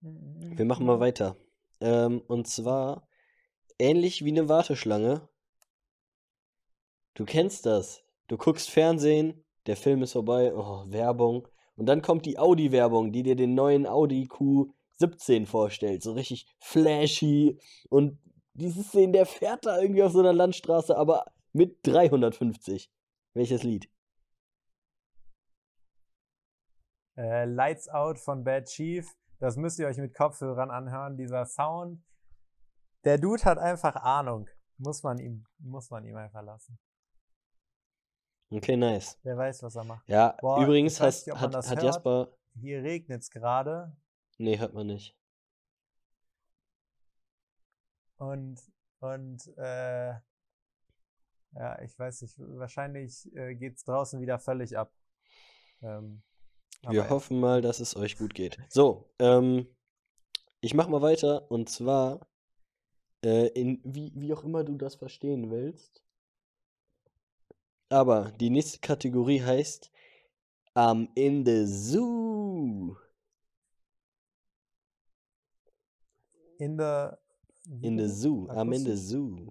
wir Wir machen mal weiter. Ähm, und zwar ähnlich wie eine Warteschlange. Du kennst das. Du guckst Fernsehen, der Film ist vorbei, oh, Werbung. Und dann kommt die Audi-Werbung, die dir den neuen Audi Q17 vorstellt. So richtig flashy. Und dieses Szenen, der fährt da irgendwie auf so einer Landstraße, aber mit 350. Welches Lied? Äh, Lights Out von Bad Chief. Das müsst ihr euch mit Kopfhörern anhören. Dieser Sound. Der Dude hat einfach Ahnung. Muss man ihm, muss man ihm einfach lassen. Okay, nice. Der weiß, was er macht. Ja, Boah, übrigens hast, nicht, hat, das hat. Jasper. Hier regnet es gerade Nee, hört man nicht. und, und äh, ja, ich weiß nicht, wahrscheinlich äh, geht es draußen wieder völlig ab. Ähm, Wir aber- hoffen mal, dass es euch gut geht. So, ähm, ich mach mal weiter und zwar äh, in wie, wie auch immer du das verstehen willst. Aber die nächste Kategorie heißt in the Zoo. In the wie In the bitte? Zoo. The Akustisch? Zoo.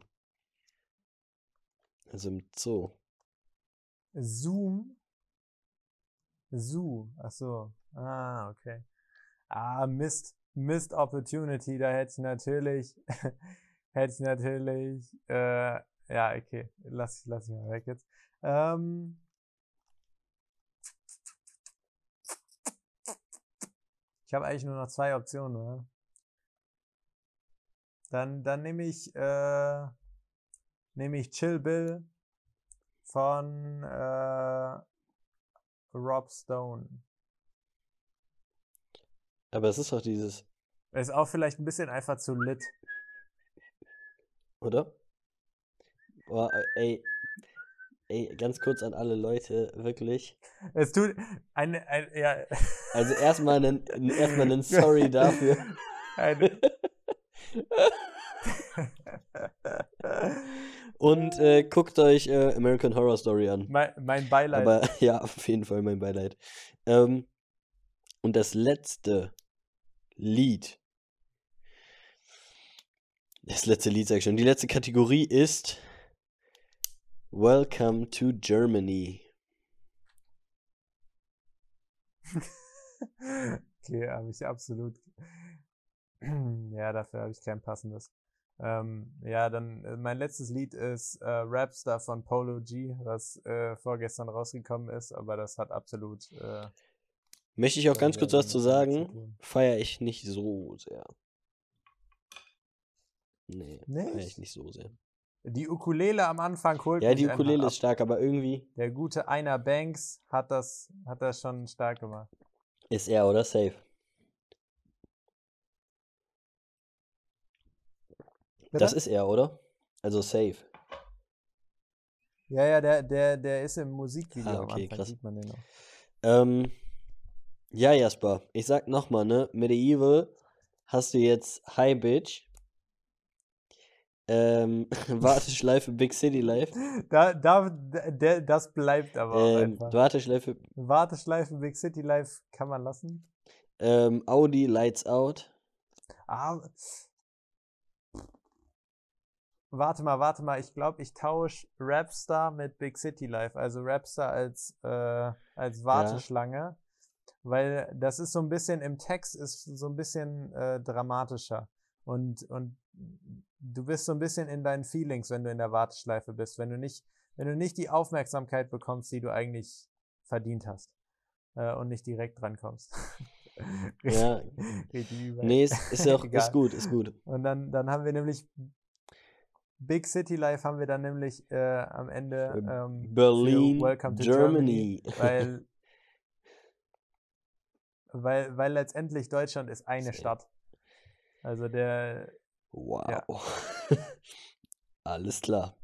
Also im Zoo. Zoom. Zoo. Ach so. Ah, okay. Ah, Mist. Missed Opportunity. Da hätte ich natürlich, hätte ich natürlich, äh, ja, okay. Lass ich, lass ich mal weg jetzt. Ähm, ich habe eigentlich nur noch zwei Optionen, oder? Dann, dann nehme ich, äh, nehme ich Chill Bill von äh, Rob Stone. Aber es ist doch dieses, Ist auch vielleicht ein bisschen einfach zu lit. oder? Boah, ey, ey, ganz kurz an alle Leute, wirklich. Es tut eine, ein, ja, Also erstmal einen, erstmal einen Sorry dafür. eine, Und äh, guckt euch äh, American Horror Story an. mein, mein Beileid. Aber ja, auf jeden Fall mein Beileid. Ähm, und das letzte Lied. Das letzte Lied, sag ich schon. Die letzte Kategorie ist Welcome to Germany. okay, habe ich absolut. ja, dafür habe ich kein passendes. Ähm, ja, dann äh, mein letztes Lied ist äh, Rapstar von Polo G, was äh, vorgestern rausgekommen ist, aber das hat absolut. Äh, Möchte ich auch ganz kurz was damit zu sagen. Feiere ich nicht so sehr. Nee, feiere ich Nicht? so sehr. die Ukulele am Anfang holt Ja, die Ukulele ist stark, aber irgendwie Der gute Einer Banks hat das, hat das schon stark gemacht. ist er, oder? Safe. Das Bitte? ist er, oder? Also safe. Ja, ja, der, der, der ist im Musikvideo Ah, okay, Anfang, krass. sieht man den noch. Ähm, ja, Jasper, ich sag nochmal, ne? Medieval hast du jetzt High Bitch. Ähm, Warteschleife Big City Life. Da, da, der, das bleibt aber auch Ähm, einfach. Warteschleife Warteschleife Big City Life kann man lassen. ähm, Audi Lights Out. Ah, warte mal, warte mal. Ich glaube, ich tausche Rapstar mit Big City Life. Also Rapstar als, äh, als Warteschlange. Weil das ist so ein bisschen, im Text ist so ein bisschen äh, dramatischer. Und, und du bist so ein bisschen in deinen Feelings, wenn du in der Warteschleife bist. Wenn du nicht, wenn du nicht die Aufmerksamkeit bekommst, die du eigentlich verdient hast. Äh, und nicht direkt drankommst. Ja. Nee, ist, ist ja auch, ist gut, ist gut. Und dann, dann haben wir nämlich Big City Life haben wir dann nämlich äh, am Ende Äh, ähm, Berlin, Welcome to Germany. Germany, weil, weil, weil letztendlich Deutschland ist eine. Stadt. Also der, Wow. Ja. Alles klar.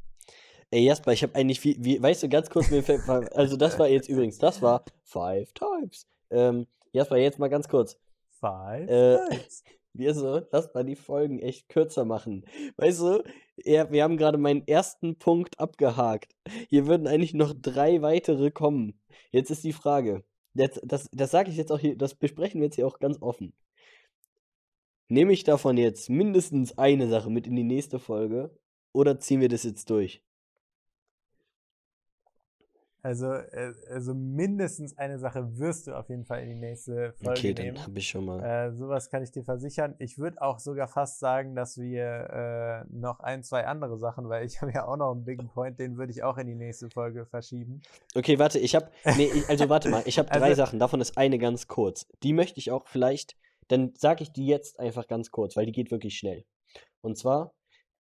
Ey, Jasper, ich habe eigentlich viel, wie, weißt du, ganz kurz, mir fällt, also das war jetzt übrigens, das war Five Times. Ähm, Jasper, jetzt mal ganz kurz. Five Äh, Nights. Wir so, lass mal die Folgen echt kürzer machen. Weißt du, ja, wir haben gerade meinen ersten Punkt abgehakt. Hier würden eigentlich noch drei weitere kommen. Jetzt ist die Frage. Jetzt, das das sage ich jetzt auch hier, das besprechen wir jetzt hier auch ganz offen. Nehme ich davon jetzt mindestens eine Sache mit in die nächste Folge oder ziehen wir das jetzt durch? Also, äh, also mindestens eine Sache wirst du auf jeden Fall in die nächste Folge Okay, nehmen. dann habe ich schon mal. Äh, sowas kann ich dir versichern. Ich würde auch sogar fast sagen, dass wir äh, noch ein, zwei andere Sachen, weil ich habe ja auch noch einen Big Point, den würde ich auch in die nächste Folge verschieben. Okay, warte, ich habe. Nee, also warte mal, ich habe drei Also- Sachen, davon ist eine ganz kurz. Die möchte ich auch vielleicht, dann sage ich die jetzt einfach ganz kurz, weil die geht wirklich schnell. Und zwar,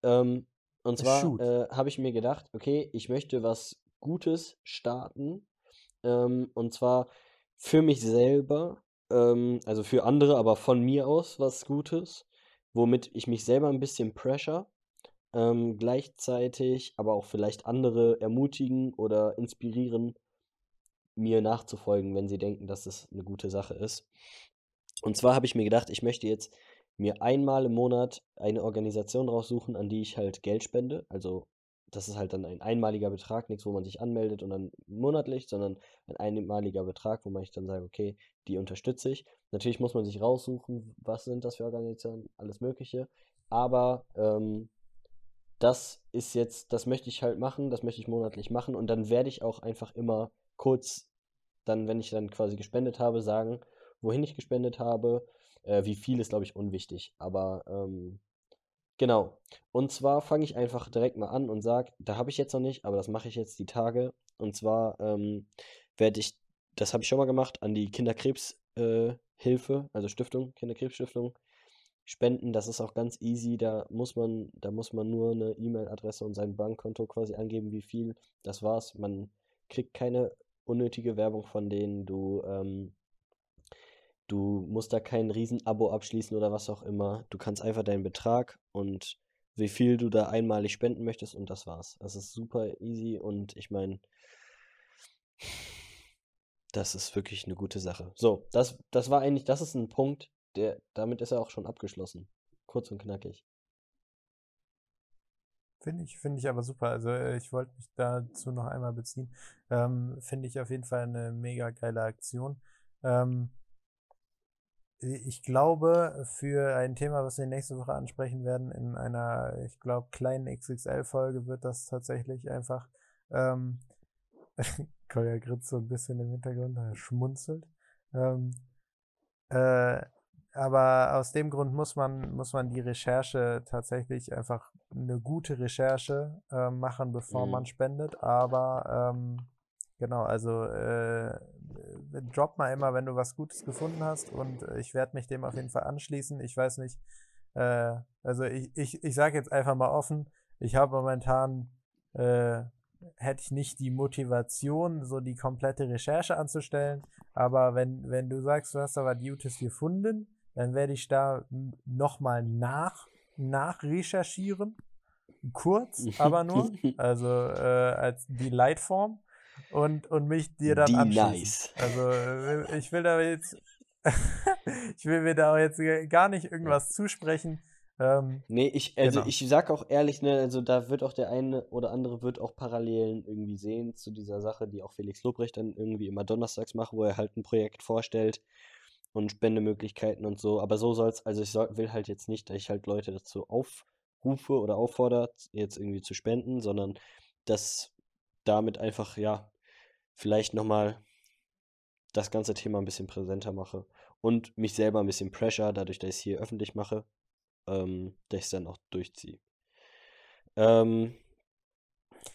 ähm, und zwar Shoot. äh, habe ich mir gedacht, okay, ich möchte was Gutes starten. Ähm, und zwar für mich selber, ähm, also für andere, aber von mir aus was Gutes, womit ich mich selber ein bisschen pressure, ähm, gleichzeitig aber auch vielleicht andere ermutigen oder inspirieren, mir nachzufolgen, wenn sie denken, dass das eine gute Sache ist. Und zwar habe ich mir gedacht, ich möchte jetzt mir einmal im Monat eine Organisation raussuchen, an die ich halt Geld spende. Also das ist halt dann ein einmaliger Betrag, nichts, wo man sich anmeldet und dann monatlich, sondern ein einmaliger Betrag, wo man ich dann sage, okay, die unterstütze ich. Natürlich muss man sich raussuchen, was sind das für Organisationen, alles Mögliche. Aber ähm, das ist jetzt, das möchte ich halt machen, das möchte ich monatlich machen und dann werde ich auch einfach immer kurz, dann, wenn ich dann quasi gespendet habe, sagen, wohin ich gespendet habe. Äh, wie viel ist, glaube ich, unwichtig. Aber ähm, genau. Und zwar fange ich einfach direkt mal an und sage, da habe ich jetzt noch nicht, aber das mache ich jetzt die Tage. Und zwar ähm, werde ich, das habe ich schon mal gemacht, an die Kinderkrebshilfe, äh, also Stiftung, Kinderkrebsstiftung, spenden. Das ist auch ganz easy. Da muss man, da muss man nur eine E-Mail-Adresse und sein Bankkonto quasi angeben, wie viel. Das war's. Man kriegt keine unnötige Werbung von denen. Du ähm, Du musst da kein Riesen-Abo abschließen oder was auch immer. Du kannst einfach deinen Betrag und wie viel du da einmalig spenden möchtest und das war's. Das ist super easy und ich meine, das ist wirklich eine gute Sache. So, das, das war eigentlich, das ist ein Punkt, der, damit ist er auch schon abgeschlossen. Kurz und knackig. Finde ich, finde ich aber super. Also äh, ich wollte mich dazu noch einmal beziehen. Ähm, finde ich auf jeden Fall eine mega geile Aktion. Ähm, ich glaube, für ein Thema, was wir nächste Woche ansprechen werden, in einer, ich glaube, kleinen XXL-Folge wird das tatsächlich einfach, ähm, Kolja Gritz so ein bisschen im Hintergrund, er schmunzelt. Ähm, äh, aber aus dem Grund muss man, muss man die Recherche tatsächlich einfach eine gute Recherche äh, machen, bevor mhm. man spendet. Aber ähm, genau, also äh, drop mal immer, wenn du was Gutes gefunden hast und äh, ich werde mich dem auf jeden Fall anschließen. Ich weiß nicht, äh, also ich, ich, ich sage jetzt einfach mal offen, ich habe momentan, äh, hätte ich nicht die Motivation, so die komplette Recherche anzustellen, aber wenn, wenn du sagst, du hast da was Gutes gefunden, dann werde ich da nochmal nach, nach recherchieren. Kurz, aber nur. Also äh, als die Leitform und, und mich dir dann Die anschließen. Nice. Also äh, ich will da jetzt, ich will mir da jetzt gar nicht irgendwas zusprechen. Ähm, nee, ich, also genau. ich sag auch ehrlich, ne, also da wird auch der eine oder andere wird auch Parallelen irgendwie sehen zu dieser Sache, die auch Felix Lobrecht dann irgendwie immer donnerstags macht, wo er halt ein Projekt vorstellt und Spendemöglichkeiten und so. Aber so soll's, also ich soll, will halt jetzt nicht, dass ich halt Leute dazu aufrufe oder auffordere, jetzt irgendwie zu spenden, sondern dass damit einfach, ja, vielleicht nochmal das ganze Thema ein bisschen präsenter mache und mich selber ein bisschen pressure, dadurch, dass ich es hier öffentlich mache, ähm, dass ich es dann auch durchziehe. Ähm,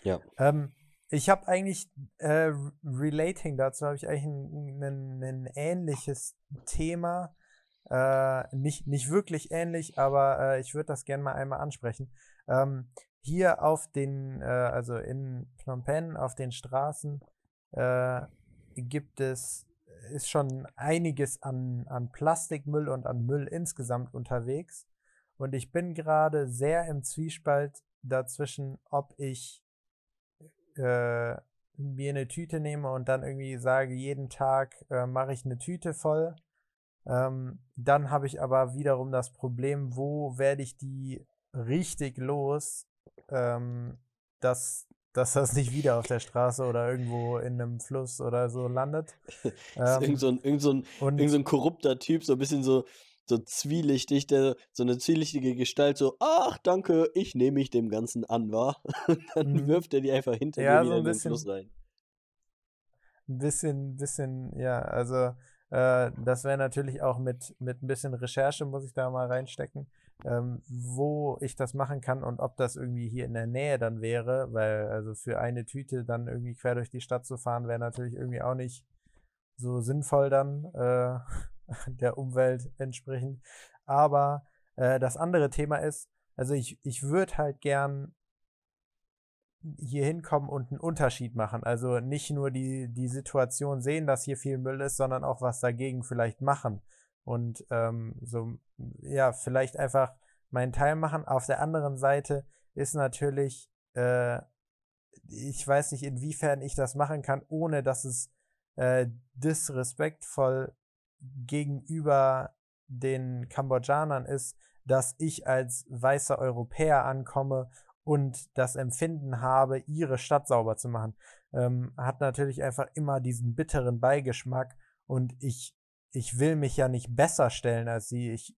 ja. Ähm, ich habe eigentlich, äh, relating dazu, habe ich eigentlich ein, ein, ein ähnliches Thema. Äh, nicht, nicht wirklich ähnlich, aber äh, ich würde das gerne mal einmal ansprechen. Ähm, hier auf den, äh, also in Phnom Penh, auf den Straßen, äh, gibt es, ist schon einiges an, an Plastikmüll und an Müll insgesamt unterwegs. Und ich bin gerade sehr im Zwiespalt dazwischen, ob ich äh, mir eine Tüte nehme und dann irgendwie sage, jeden Tag äh, mache ich eine Tüte voll. Ähm, dann habe ich aber wiederum das Problem, wo werde ich die richtig los, ähm, dass, dass das nicht wieder auf der Straße oder irgendwo in einem Fluss oder so landet. das ist irgend so, ein, irgend, so ein, irgend so ein korrupter Typ, so ein bisschen so, so zwielichtig, der so eine zwielichtige Gestalt, so, ach, danke, ich nehme mich dem Ganzen an, war. dann mhm. wirft er die einfach hinter ja, dir so in den Fluss rein. Ein bisschen, bisschen, ja, also äh, das wäre natürlich auch mit, mit ein bisschen Recherche, muss ich da mal reinstecken ähm, wo ich das machen kann und ob das irgendwie hier in der Nähe dann wäre, weil also für eine Tüte dann irgendwie quer durch die Stadt zu fahren, wäre natürlich irgendwie auch nicht so sinnvoll dann äh, der Umwelt entsprechend. Aber äh, das andere Thema ist, also ich, ich würde halt gern hier hinkommen und einen Unterschied machen. Also nicht nur die, die Situation sehen, dass hier viel Müll ist, sondern auch was dagegen vielleicht machen. Und ähm, so, ja, vielleicht einfach meinen Teil machen. Auf der anderen Seite ist natürlich, äh, ich weiß nicht, inwiefern ich das machen kann, ohne dass es äh, disrespektvoll gegenüber den Kambodschanern ist, dass ich als weißer Europäer ankomme und das Empfinden habe, ihre Stadt sauber zu machen. Ähm, hat natürlich einfach immer diesen bitteren Beigeschmack und ich, ich will mich ja nicht besser stellen als sie. Ich,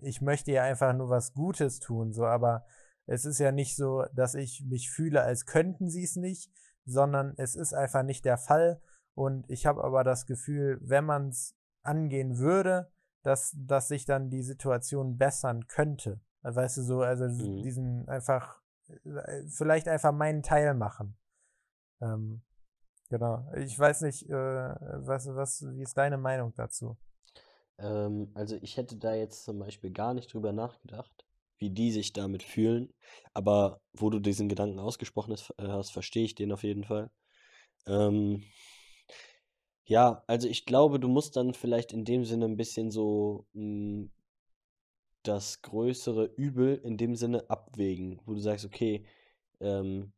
ich möchte ja einfach nur was Gutes tun, so, aber es ist ja nicht so, dass ich mich fühle, als könnten sie es nicht, sondern es ist einfach nicht der Fall. Und ich habe aber das Gefühl, wenn man es angehen würde, dass, dass sich dann die Situation bessern könnte. Also, weißt du, so, also mhm. diesen einfach, äh, vielleicht einfach meinen Teil machen. Ähm, genau. Ich weiß nicht, äh, was, was, wie ist deine Meinung dazu? Ähm, also ich hätte da jetzt zum Beispiel gar nicht drüber nachgedacht, wie die sich damit fühlen. Aber wo du diesen Gedanken ausgesprochen hast, äh, verstehe ich den auf jeden Fall. Ähm, ja, also ich glaube, du musst dann vielleicht in dem Sinne ein bisschen so hm, das größere Übel in dem Sinne abwägen, wo du sagst, okay, ähm,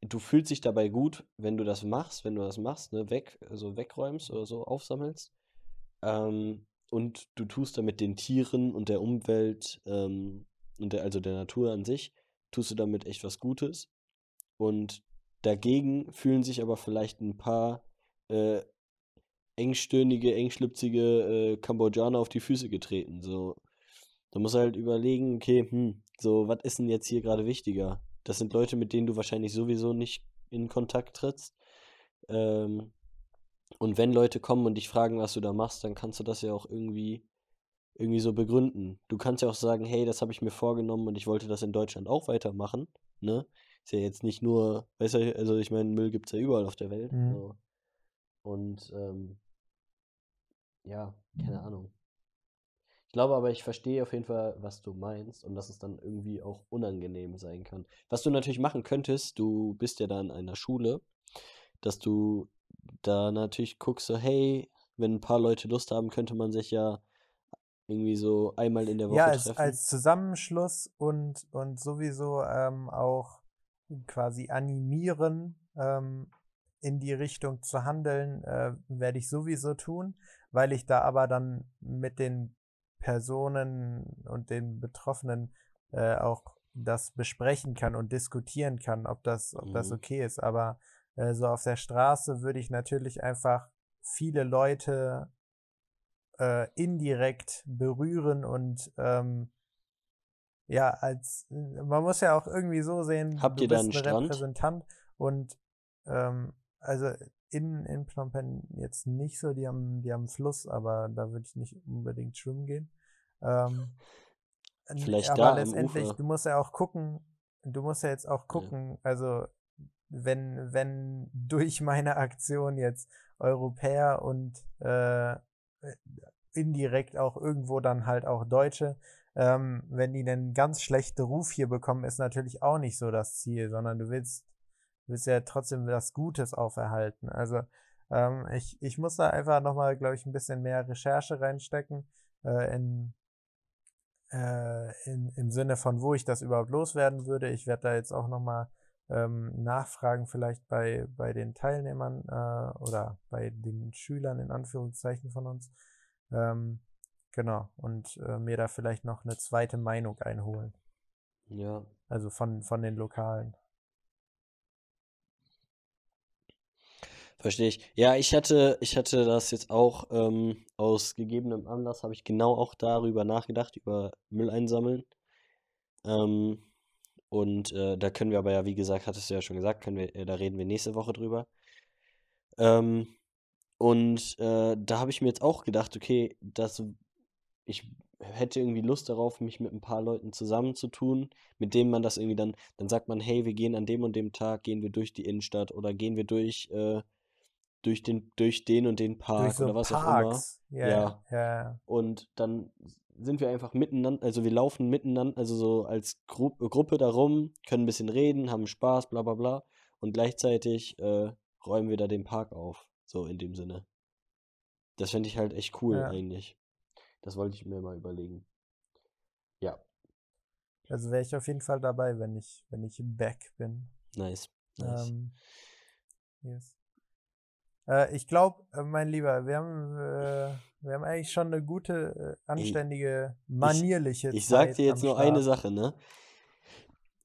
du fühlst dich dabei gut, wenn du das machst, wenn du das machst, ne, weg, also wegräumst oder so, aufsammelst. Ähm, und du tust damit den Tieren und der Umwelt ähm, und der, also der Natur an sich, tust du damit echt was Gutes. Und dagegen fühlen sich aber vielleicht ein paar äh, engstirnige, engschlüpzige äh, Kambodschaner auf die Füße getreten. So, da muss halt überlegen, okay, hm, so, was ist denn jetzt hier gerade wichtiger? Das sind Leute, mit denen du wahrscheinlich sowieso nicht in Kontakt trittst. Ähm, und wenn Leute kommen und dich fragen, was du da machst, dann kannst du das ja auch irgendwie, irgendwie so begründen. Du kannst ja auch sagen, hey, das habe ich mir vorgenommen und ich wollte das in Deutschland auch weitermachen. Ne? Ist ja jetzt nicht nur, weißt du, also ich meine, Müll gibt es ja überall auf der Welt. Mhm. So. Und ähm, ja, keine Ahnung. Ich glaube aber, ich verstehe auf jeden Fall, was du meinst und dass es dann irgendwie auch unangenehm sein kann. Was du natürlich machen könntest, du bist ja da in einer Schule, dass du da natürlich guckst, so, hey, wenn ein paar Leute Lust haben, könnte man sich ja irgendwie so einmal in der Woche ja, als, treffen. als Zusammenschluss und, und sowieso ähm, auch quasi animieren, ähm, in die Richtung zu handeln, äh, werde ich sowieso tun, weil ich da aber dann mit den Personen und den Betroffenen äh, auch das besprechen kann und diskutieren kann, ob das, ob mhm. das okay ist. Aber äh, so auf der Straße würde ich natürlich einfach viele Leute äh, indirekt berühren und ähm, ja, als man muss ja auch irgendwie so sehen, Habt du ihr bist ein Strand? Repräsentant und ähm, also in, in Phnom Penh jetzt nicht so, die haben, die haben Fluss, aber da würde ich nicht unbedingt schwimmen gehen. Ähm, Vielleicht aber da letztendlich, du musst ja auch gucken, du musst ja jetzt auch gucken, ja. also wenn, wenn durch meine Aktion jetzt Europäer und äh, indirekt auch irgendwo dann halt auch Deutsche, ähm, wenn die einen ganz schlechten Ruf hier bekommen, ist natürlich auch nicht so das Ziel, sondern du willst, willst ja trotzdem was Gutes auferhalten. Also ähm, ich, ich muss da einfach nochmal, glaube ich, ein bisschen mehr Recherche reinstecken äh, in, äh, in, im Sinne von, wo ich das überhaupt loswerden würde. Ich werde da jetzt auch nochmal ähm, nachfragen vielleicht bei, bei den Teilnehmern äh, oder bei den Schülern in Anführungszeichen von uns. Ähm, genau, und äh, mir da vielleicht noch eine zweite Meinung einholen. Ja. Also von, von den Lokalen. Verstehe ich. Ja, ich hatte, ich hatte das jetzt auch ähm, aus gegebenem Anlass, habe ich genau auch darüber nachgedacht, über Müll einsammeln. Ähm, und äh, da können wir aber ja, wie gesagt, hattest du ja schon gesagt, können wir, äh, da reden wir nächste Woche drüber. Ähm, und äh, da habe ich mir jetzt auch gedacht, okay, dass ich hätte irgendwie Lust darauf, mich mit ein paar Leuten zusammenzutun, mit denen man das irgendwie dann, dann sagt man, hey, wir gehen an dem und dem Tag, gehen wir durch die Innenstadt oder gehen wir durch, äh, durch den, durch den und den Park so oder was Parks. auch immer. Yeah, ja. Yeah. Und dann sind wir einfach miteinander, also wir laufen miteinander, also so als Gru Gruppe da rum, können ein bisschen reden, haben Spaß, bla bla bla. Und gleichzeitig äh, räumen wir da den Park auf. So in dem Sinne. Das fände ich halt echt cool Ja. eigentlich. Das wollte ich mir mal überlegen. Ja, Also wäre ich auf jeden Fall dabei, wenn ich, wenn ich back bin. nice. Nice. Ähm, yes. Äh, ich glaube, äh, mein Lieber, wir haben, äh, wir haben eigentlich schon eine gute, äh, anständige, manierliche Ich sag Zeit dir jetzt nur eine Start. Sache, ne?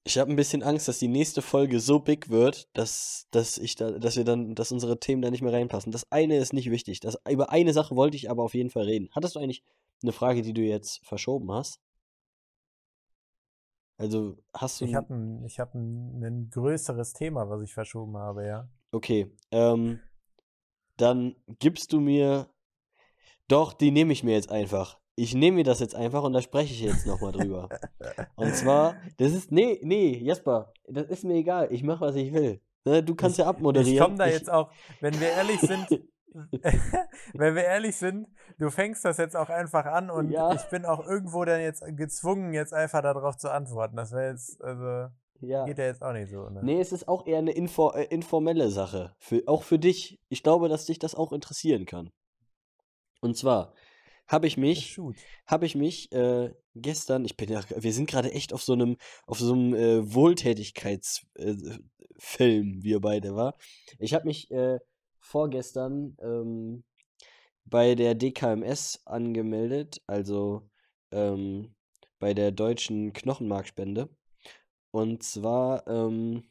Ich habe ein bisschen Angst, dass die nächste Folge so big wird, dass, dass ich da, dass wir dann, dass unsere Themen da nicht mehr reinpassen. Das eine ist nicht wichtig. Das, über eine Sache wollte ich aber auf jeden Fall reden. Hattest du eigentlich eine Frage, die du jetzt verschoben hast? Also hast du. Ich habe ein, ich hab ein, ein größeres Thema, was ich verschoben habe, ja. Okay, ähm, dann gibst du mir. Doch, die nehme ich mir jetzt einfach. Ich nehme mir das jetzt einfach und da spreche ich jetzt nochmal drüber. Und zwar, das ist. Nee, nee, Jesper, das ist mir egal. Ich mache, was ich will. Ne, du kannst ja abmoderieren. Ich komme da Ich- jetzt auch, wenn wir ehrlich sind, wenn wir ehrlich sind, du fängst das jetzt auch einfach an und Ja. ich bin auch irgendwo dann jetzt gezwungen, jetzt einfach darauf zu antworten. Das wäre jetzt, also ja. geht ja jetzt auch nicht so. Ne? Nee, es ist auch eher eine info äh, informelle Sache. Für, auch für dich. Ich glaube, dass dich das auch interessieren kann. Und zwar habe ich mich. Habe ich mich äh, gestern, ich bin ja, wir sind gerade echt auf so einem, auf so einem äh, Wohltätigkeitsfilm, äh, wir beide, war. Ich habe mich äh, vorgestern ähm, bei der DKMS angemeldet, also ähm, bei der deutschen Knochenmarkspende. Und zwar, ähm,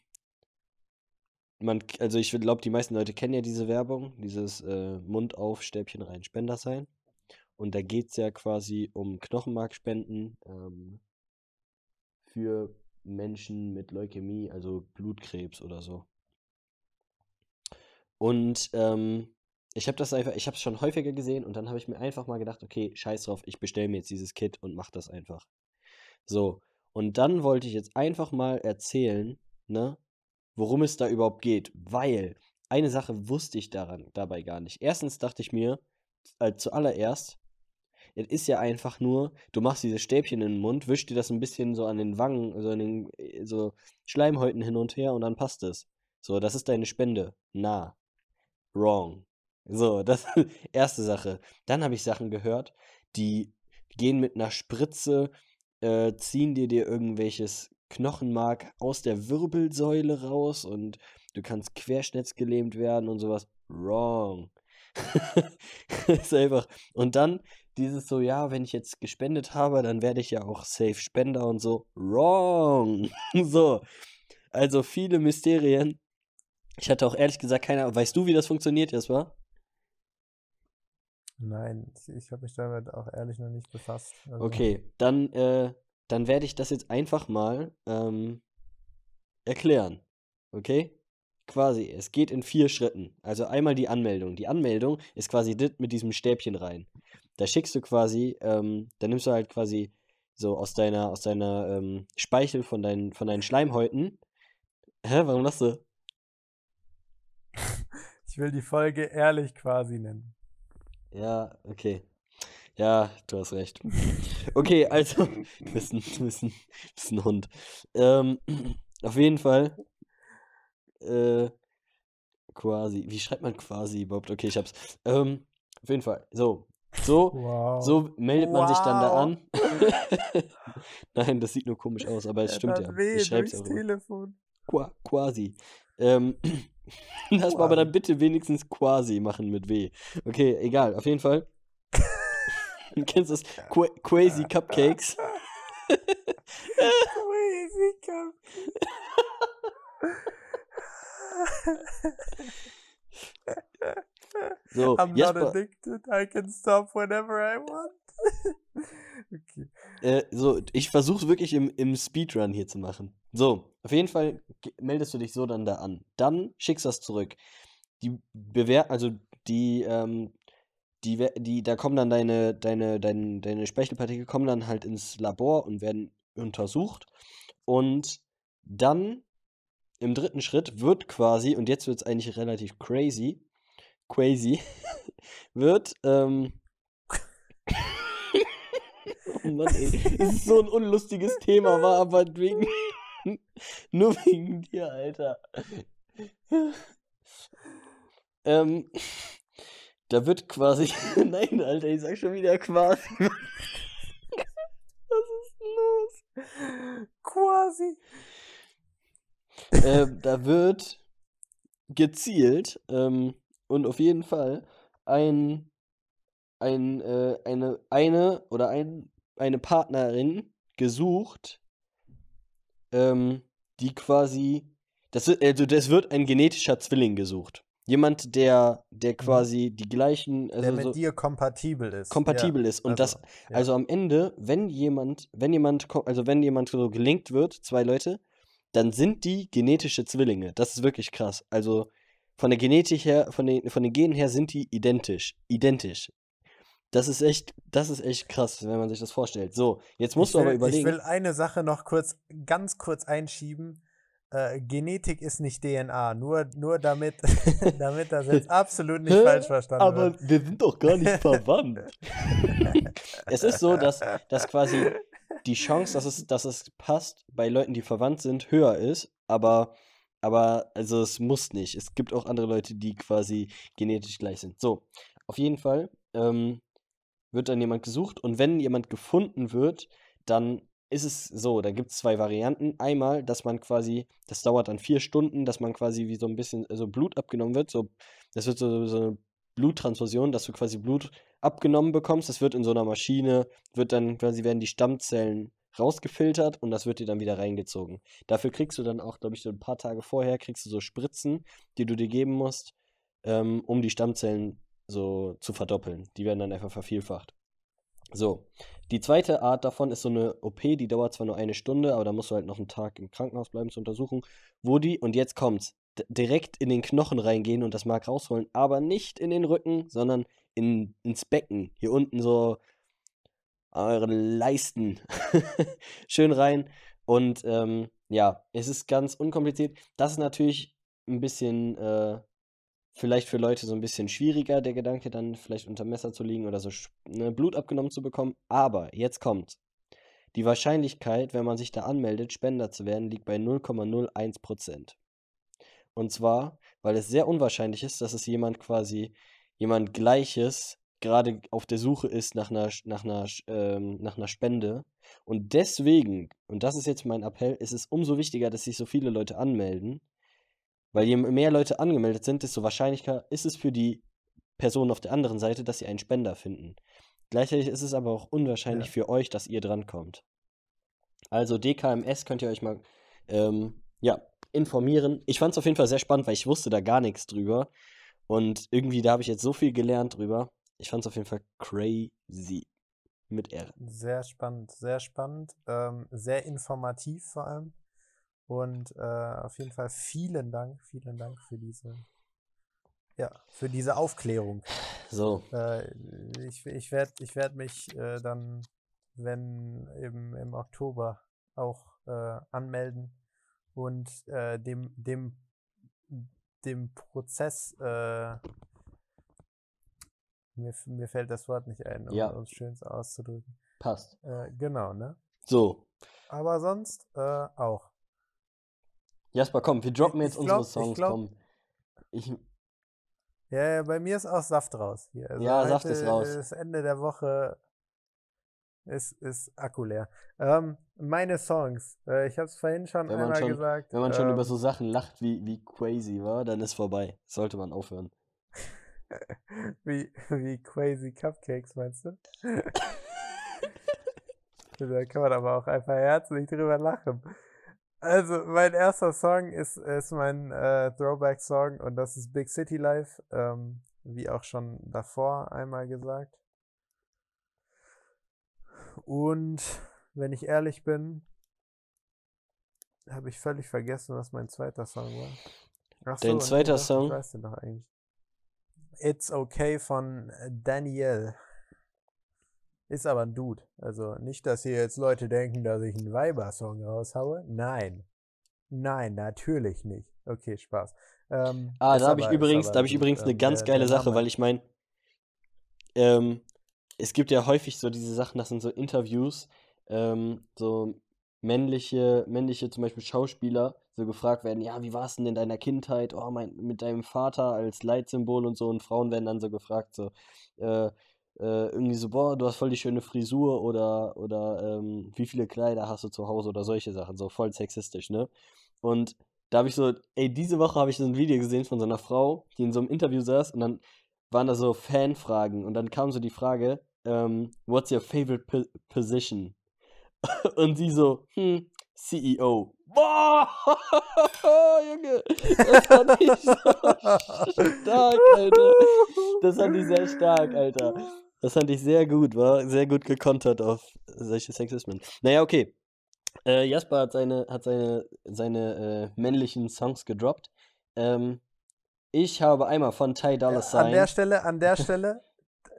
man, also ich glaube, die meisten Leute kennen ja diese Werbung, dieses äh, Mund auf, Stäbchen rein, Spender sein. Und da geht es ja quasi um Knochenmarkspenden ähm, für Menschen mit Leukämie, also Blutkrebs oder so. Und ähm, ich habe das einfach, ich habe es schon häufiger gesehen und dann habe ich mir einfach mal gedacht, okay, scheiß drauf, ich bestelle mir jetzt dieses Kit und mach das einfach. So, und dann wollte ich jetzt einfach mal erzählen, ne, worum es da überhaupt geht, weil eine Sache wusste ich daran dabei gar nicht. Erstens dachte ich mir, äh, zuallererst, es ist ja einfach nur, du machst dieses Stäbchen in den Mund, wischst dir das ein bisschen so an den Wangen, so an den äh, so Schleimhäuten hin und her und dann passt es. So, das ist deine Spende. Na, wrong. So, das erste Sache. Dann habe ich Sachen gehört, die gehen mit einer Spritze, äh, ziehen dir dir irgendwelches Knochenmark aus der Wirbelsäule raus und du kannst querschnittsgelähmt werden und sowas. Wrong. ist einfach. Und dann dieses so, ja, wenn ich jetzt gespendet habe, dann werde ich ja auch safe Spender und so. Wrong. so. Also viele Mysterien. Ich hatte auch ehrlich gesagt keine Ahnung. Weißt du, wie das funktioniert, Jasper? Nein, ich, habe mich damit auch ehrlich noch nicht befasst. Also, Okay, dann, äh, dann werde ich das jetzt einfach mal ähm, erklären. Okay? Quasi, es geht in vier Schritten. Also einmal die Anmeldung. Die Anmeldung ist quasi das mit diesem Stäbchen rein. Da schickst du quasi, ähm, da nimmst du halt quasi so aus deiner, aus deiner ähm, Speichel von deinen, von deinen Schleimhäuten. Hä, warum lachst du? Ich will die Folge ehrlich quasi nennen. Ja, okay. Ja, du hast recht. Okay, also, du bist ein, du bist ein, bist ein Hund. Ähm, auf jeden Fall, äh, quasi, wie schreibt man quasi überhaupt? Okay, ich hab's. Ähm, auf jeden Fall, so, so, Wow. so meldet man sich dann da Wow. an. Nein, das sieht nur komisch aus, aber es Er stimmt ja. Ich schreib's durchs auch. Telefon. Qua quasi. Ähm, lass mal aber dann bitte wenigstens quasi machen mit W. Okay, egal, auf jeden Fall. Kennst du das? Qu Crazy Cupcakes? Crazy Cup. So, I'm not Jasper, addicted. I can stop whenever I want. okay. äh, so, ich versuche wirklich im, im Speedrun hier zu machen. So, auf jeden Fall meldest du dich so dann da an. Dann schickst du das zurück. Die Bewer also die, ähm, die, die, da kommen dann deine, deine, deine, deine Speichelpartikel kommen dann halt ins Labor und werden untersucht. Und dann im dritten Schritt wird quasi, und jetzt wird es eigentlich relativ crazy, crazy, wird, ähm, Oh Mann, ey. Das ist so ein unlustiges Thema, war aber wegen. Nur wegen dir, Alter. Ähm, da wird quasi. Nein, Alter, ich sag schon wieder quasi. Was ist los? Quasi. ähm, da wird gezielt ähm, und auf jeden Fall ein, ein, äh, eine, eine oder ein, eine Partnerin gesucht, ähm, die quasi, das, wird- also das wird ein genetischer Zwilling gesucht. Jemand, der, der quasi die gleichen, Der also mit so dir kompatibel ist. kompatibel ist. Und das, also, ja. also am Ende, wenn jemand, wenn jemand, also wenn jemand so gelinkt wird, zwei Leute, dann sind die genetische Zwillinge. Das ist wirklich krass. Also von der Genetik her, von den, von den Genen her sind die identisch. Identisch. Das ist echt, das ist echt krass, wenn man sich das vorstellt. So, jetzt musst ich du will, aber überlegen. Ich will eine Sache noch kurz, ganz kurz einschieben. Äh, Genetik ist nicht DNA, nur, nur damit, damit das jetzt absolut nicht falsch verstanden aber wird. wir sind doch gar nicht verwandt. es ist so, dass, dass quasi die Chance, dass es, dass es passt, bei Leuten, die verwandt sind, höher ist, aber, aber also es muss nicht. Es gibt auch andere Leute, die quasi genetisch gleich sind. So, auf jeden Fall ähm, wird dann jemand gesucht und wenn jemand gefunden wird, dann ist es so, da gibt es zwei Varianten. Einmal, dass man quasi, das dauert dann vier Stunden, dass man quasi wie so ein bisschen so Blut abgenommen wird. So, das wird so, so eine Bluttransfusion, dass du quasi Blut abgenommen bekommst. Das wird in so einer Maschine, wird dann quasi werden die Stammzellen rausgefiltert und das wird dir dann wieder reingezogen. Dafür kriegst du dann auch, glaube ich, so ein paar Tage vorher kriegst du so Spritzen, die du dir geben musst, ähm, um die Stammzellen so zu verdoppeln. Die werden dann einfach vervielfacht. So, die zweite Art davon ist so eine OP, die dauert zwar nur eine Stunde, aber da musst du halt noch einen Tag im Krankenhaus bleiben zur Untersuchung, wo die, und jetzt kommt's, direkt in den Knochen reingehen und das Mark rausholen, aber nicht in den Rücken, sondern in, ins Becken. Hier unten so eure Leisten. Schön rein. Und ähm, ja, es ist ganz unkompliziert. Das ist natürlich ein bisschen, äh, vielleicht für Leute so ein bisschen schwieriger, der Gedanke, dann vielleicht unter Messer zu liegen oder so ne, Blut abgenommen zu bekommen. Aber jetzt kommt. Die Wahrscheinlichkeit, wenn man sich da anmeldet, Spender zu werden, liegt bei 0,01%. Und zwar, weil es sehr unwahrscheinlich ist, dass es jemand quasi, jemand Gleiches gerade auf der Suche ist nach einer, nach einer, ähm, nach einer Spende. Und deswegen, und das ist jetzt mein Appell, ist es umso wichtiger, dass sich so viele Leute anmelden. Weil je mehr Leute angemeldet sind, desto wahrscheinlicher ist es für die Personen auf der anderen Seite, dass sie einen Spender finden. Gleichzeitig ist es aber auch unwahrscheinlich Ja. für euch, dass ihr drankommt. Also DKMS könnt ihr euch mal ähm, ja, informieren. Ich fand es auf jeden Fall sehr spannend, weil ich wusste da gar nichts drüber. Und irgendwie, da habe ich jetzt so viel gelernt drüber. Ich fand es auf jeden Fall crazy. Mit R. Sehr spannend, sehr spannend, ähm, sehr informativ vor allem. Und äh, auf jeden Fall vielen Dank, vielen Dank für diese, ja, für diese Aufklärung. So, Äh, ich ich werde ich werd mich äh, dann, wenn im, im Oktober auch äh, anmelden und äh, dem, dem, dem Prozess, äh, mir, mir fällt das Wort nicht ein, um Ja. uns schön auszudrücken. passt. Äh, genau, ne? So, Aber sonst äh, auch. Jasper, komm, wir droppen jetzt ich unsere glaub- ich Songs, glaub- komm. Ich, Ja, ja, bei mir ist auch Saft raus hier. Also Ja, Saft ist raus. Das Ende der Woche ist, ist Akku leer. Ähm, meine Songs. Äh, ich habe es vorhin schon Wenn einmal schon- gesagt. wenn man schon ähm, über so Sachen lacht wie, wie crazy war, dann ist vorbei. Sollte man aufhören. wie, wie crazy Cupcakes, meinst du? da kann man aber auch einfach herzlich drüber lachen. Also, mein erster Song ist, ist mein äh, Throwback-Song und das ist Big City Life, ähm, wie auch schon davor einmal gesagt. Und wenn ich ehrlich bin, habe ich völlig vergessen, was mein zweiter Song war. Ach Dein zweiter Song? Ich weiß den doch eigentlich. It's Okay von Daniel. Ist aber ein Dude. Also nicht, dass hier jetzt Leute denken, dass ich einen Weiber-Song raushaue. Nein. Nein, natürlich nicht. Okay, Spaß. Ähm, Ah, da habe ich übrigens, da habe ich übrigens eine Ähm, ganz geile Sache, weil ich meine, ähm, es gibt ja häufig so diese Sachen, das sind so Interviews, ähm, so männliche, männliche zum Beispiel Schauspieler so gefragt werden, ja, wie war es denn in deiner Kindheit? Oh, mein, mit deinem Vater als Leitsymbol und so. Und Frauen werden dann so gefragt, so, äh, äh, irgendwie so, boah, du hast voll die schöne Frisur oder, oder ähm, wie viele Kleider hast du zu Hause oder solche Sachen, so voll sexistisch, ne? Und da habe ich so, ey, diese Woche habe ich so ein Video gesehen von so einer Frau, die in so einem Interview saß und dann waren da so Fanfragen und dann kam so die Frage, ähm, what's your favorite po position? und sie so, hm, CEO. Boah, Junge, das fand ich so stark, Alter. Das fand ich sehr stark, Alter. Das fand ich sehr gut, war sehr gut gekontert auf solche Sexismen. Naja, okay. Äh, Jasper hat seine, hat seine, seine äh, männlichen Songs gedroppt. Ähm, ich habe einmal von Ty Dolla Sign. An der Stelle, an der Stelle,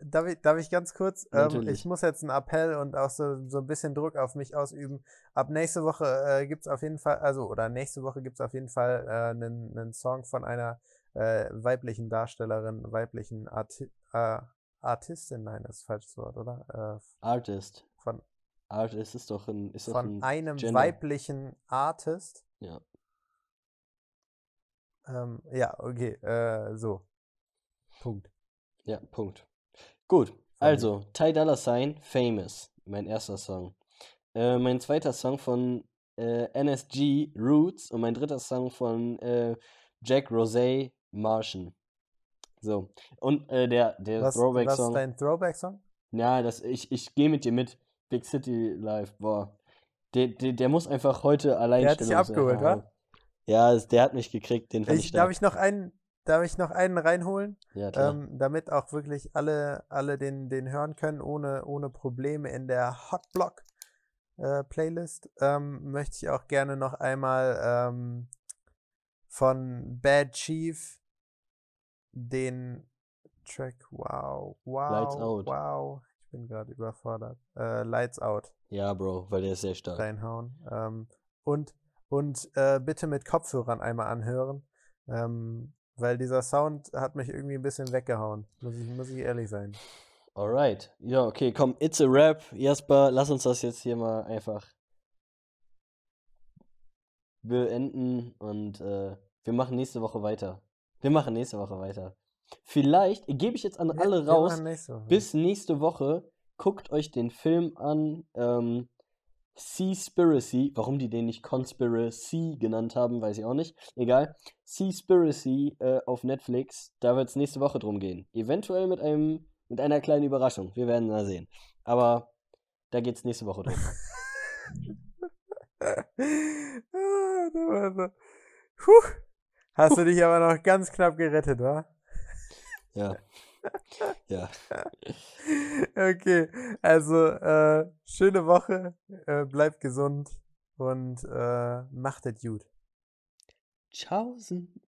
darf ich, darf ich ganz kurz, ähm, ich muss jetzt einen Appell und auch so, so ein bisschen Druck auf mich ausüben. Ab nächste Woche äh, gibt es auf jeden Fall, also, oder nächste Woche gibt es auf jeden Fall äh, einen, einen Song von einer äh, weiblichen Darstellerin, weiblichen Arti äh, Artistin, nein, das ist falsches Wort, oder? Äh, Artist. Von, Artist ist doch ein. Ist von doch ein einem Gender. weiblichen Artist. Ja. Ähm, ja, okay, äh, so. Punkt. Ja, Punkt. Gut, also, Ty Dolla Sign, Famous, mein erster Song. Äh, mein zweiter Song von äh, NSG, Roots und mein dritter Song von äh, Jack Rosé, Martian. So, und äh, der, der Was, was ist dein Throwback-Song? Ja, das, ich, ich gehe mit dir mit. Big City Live, boah. Der, der, der muss einfach heute allein Der hat dich abgeholt, wa? Ja, der hat mich gekriegt, den fand ich, Ich, darf ich noch einen, darf ich noch einen reinholen? Ja, klar. ähm, damit auch wirklich alle, alle den, den hören können, ohne, ohne Probleme in der Hotblock äh, Playlist, ähm, möchte ich auch gerne noch einmal ähm, von Bad Chief den Track Wow, wow, Lights Out. wow, ich bin gerade überfordert. Äh, Lights Out Ja, Bro, weil der ist sehr stark. reinhauen. Ähm, und und äh, bitte mit Kopfhörern einmal anhören, ähm, weil dieser Sound hat mich irgendwie ein bisschen weggehauen, muss ich, muss ich ehrlich sein. Alright. Ja, okay, komm, it's a rap. Jasper, lass uns das jetzt hier mal einfach beenden und äh, wir machen nächste Woche weiter. Wir machen nächste Woche weiter. Vielleicht gebe ich jetzt an alle raus, nächste bis nächste Woche, guckt euch den Film an, ähm, Seaspiracy, warum die den nicht Conspiracy genannt haben, weiß ich auch nicht. Egal. Seaspiracy äh, auf Netflix, da wird es nächste Woche drum gehen. Eventuell mit einem, mit einer kleinen Überraschung. Wir werden mal sehen. Aber da geht es nächste Woche drum. Ah, da war so- Puh. Hast du dich aber noch ganz knapp gerettet, wa? Ja. Ja. Okay, also äh, schöne Woche, äh, bleibt gesund und äh, macht es gut. Tschaußen.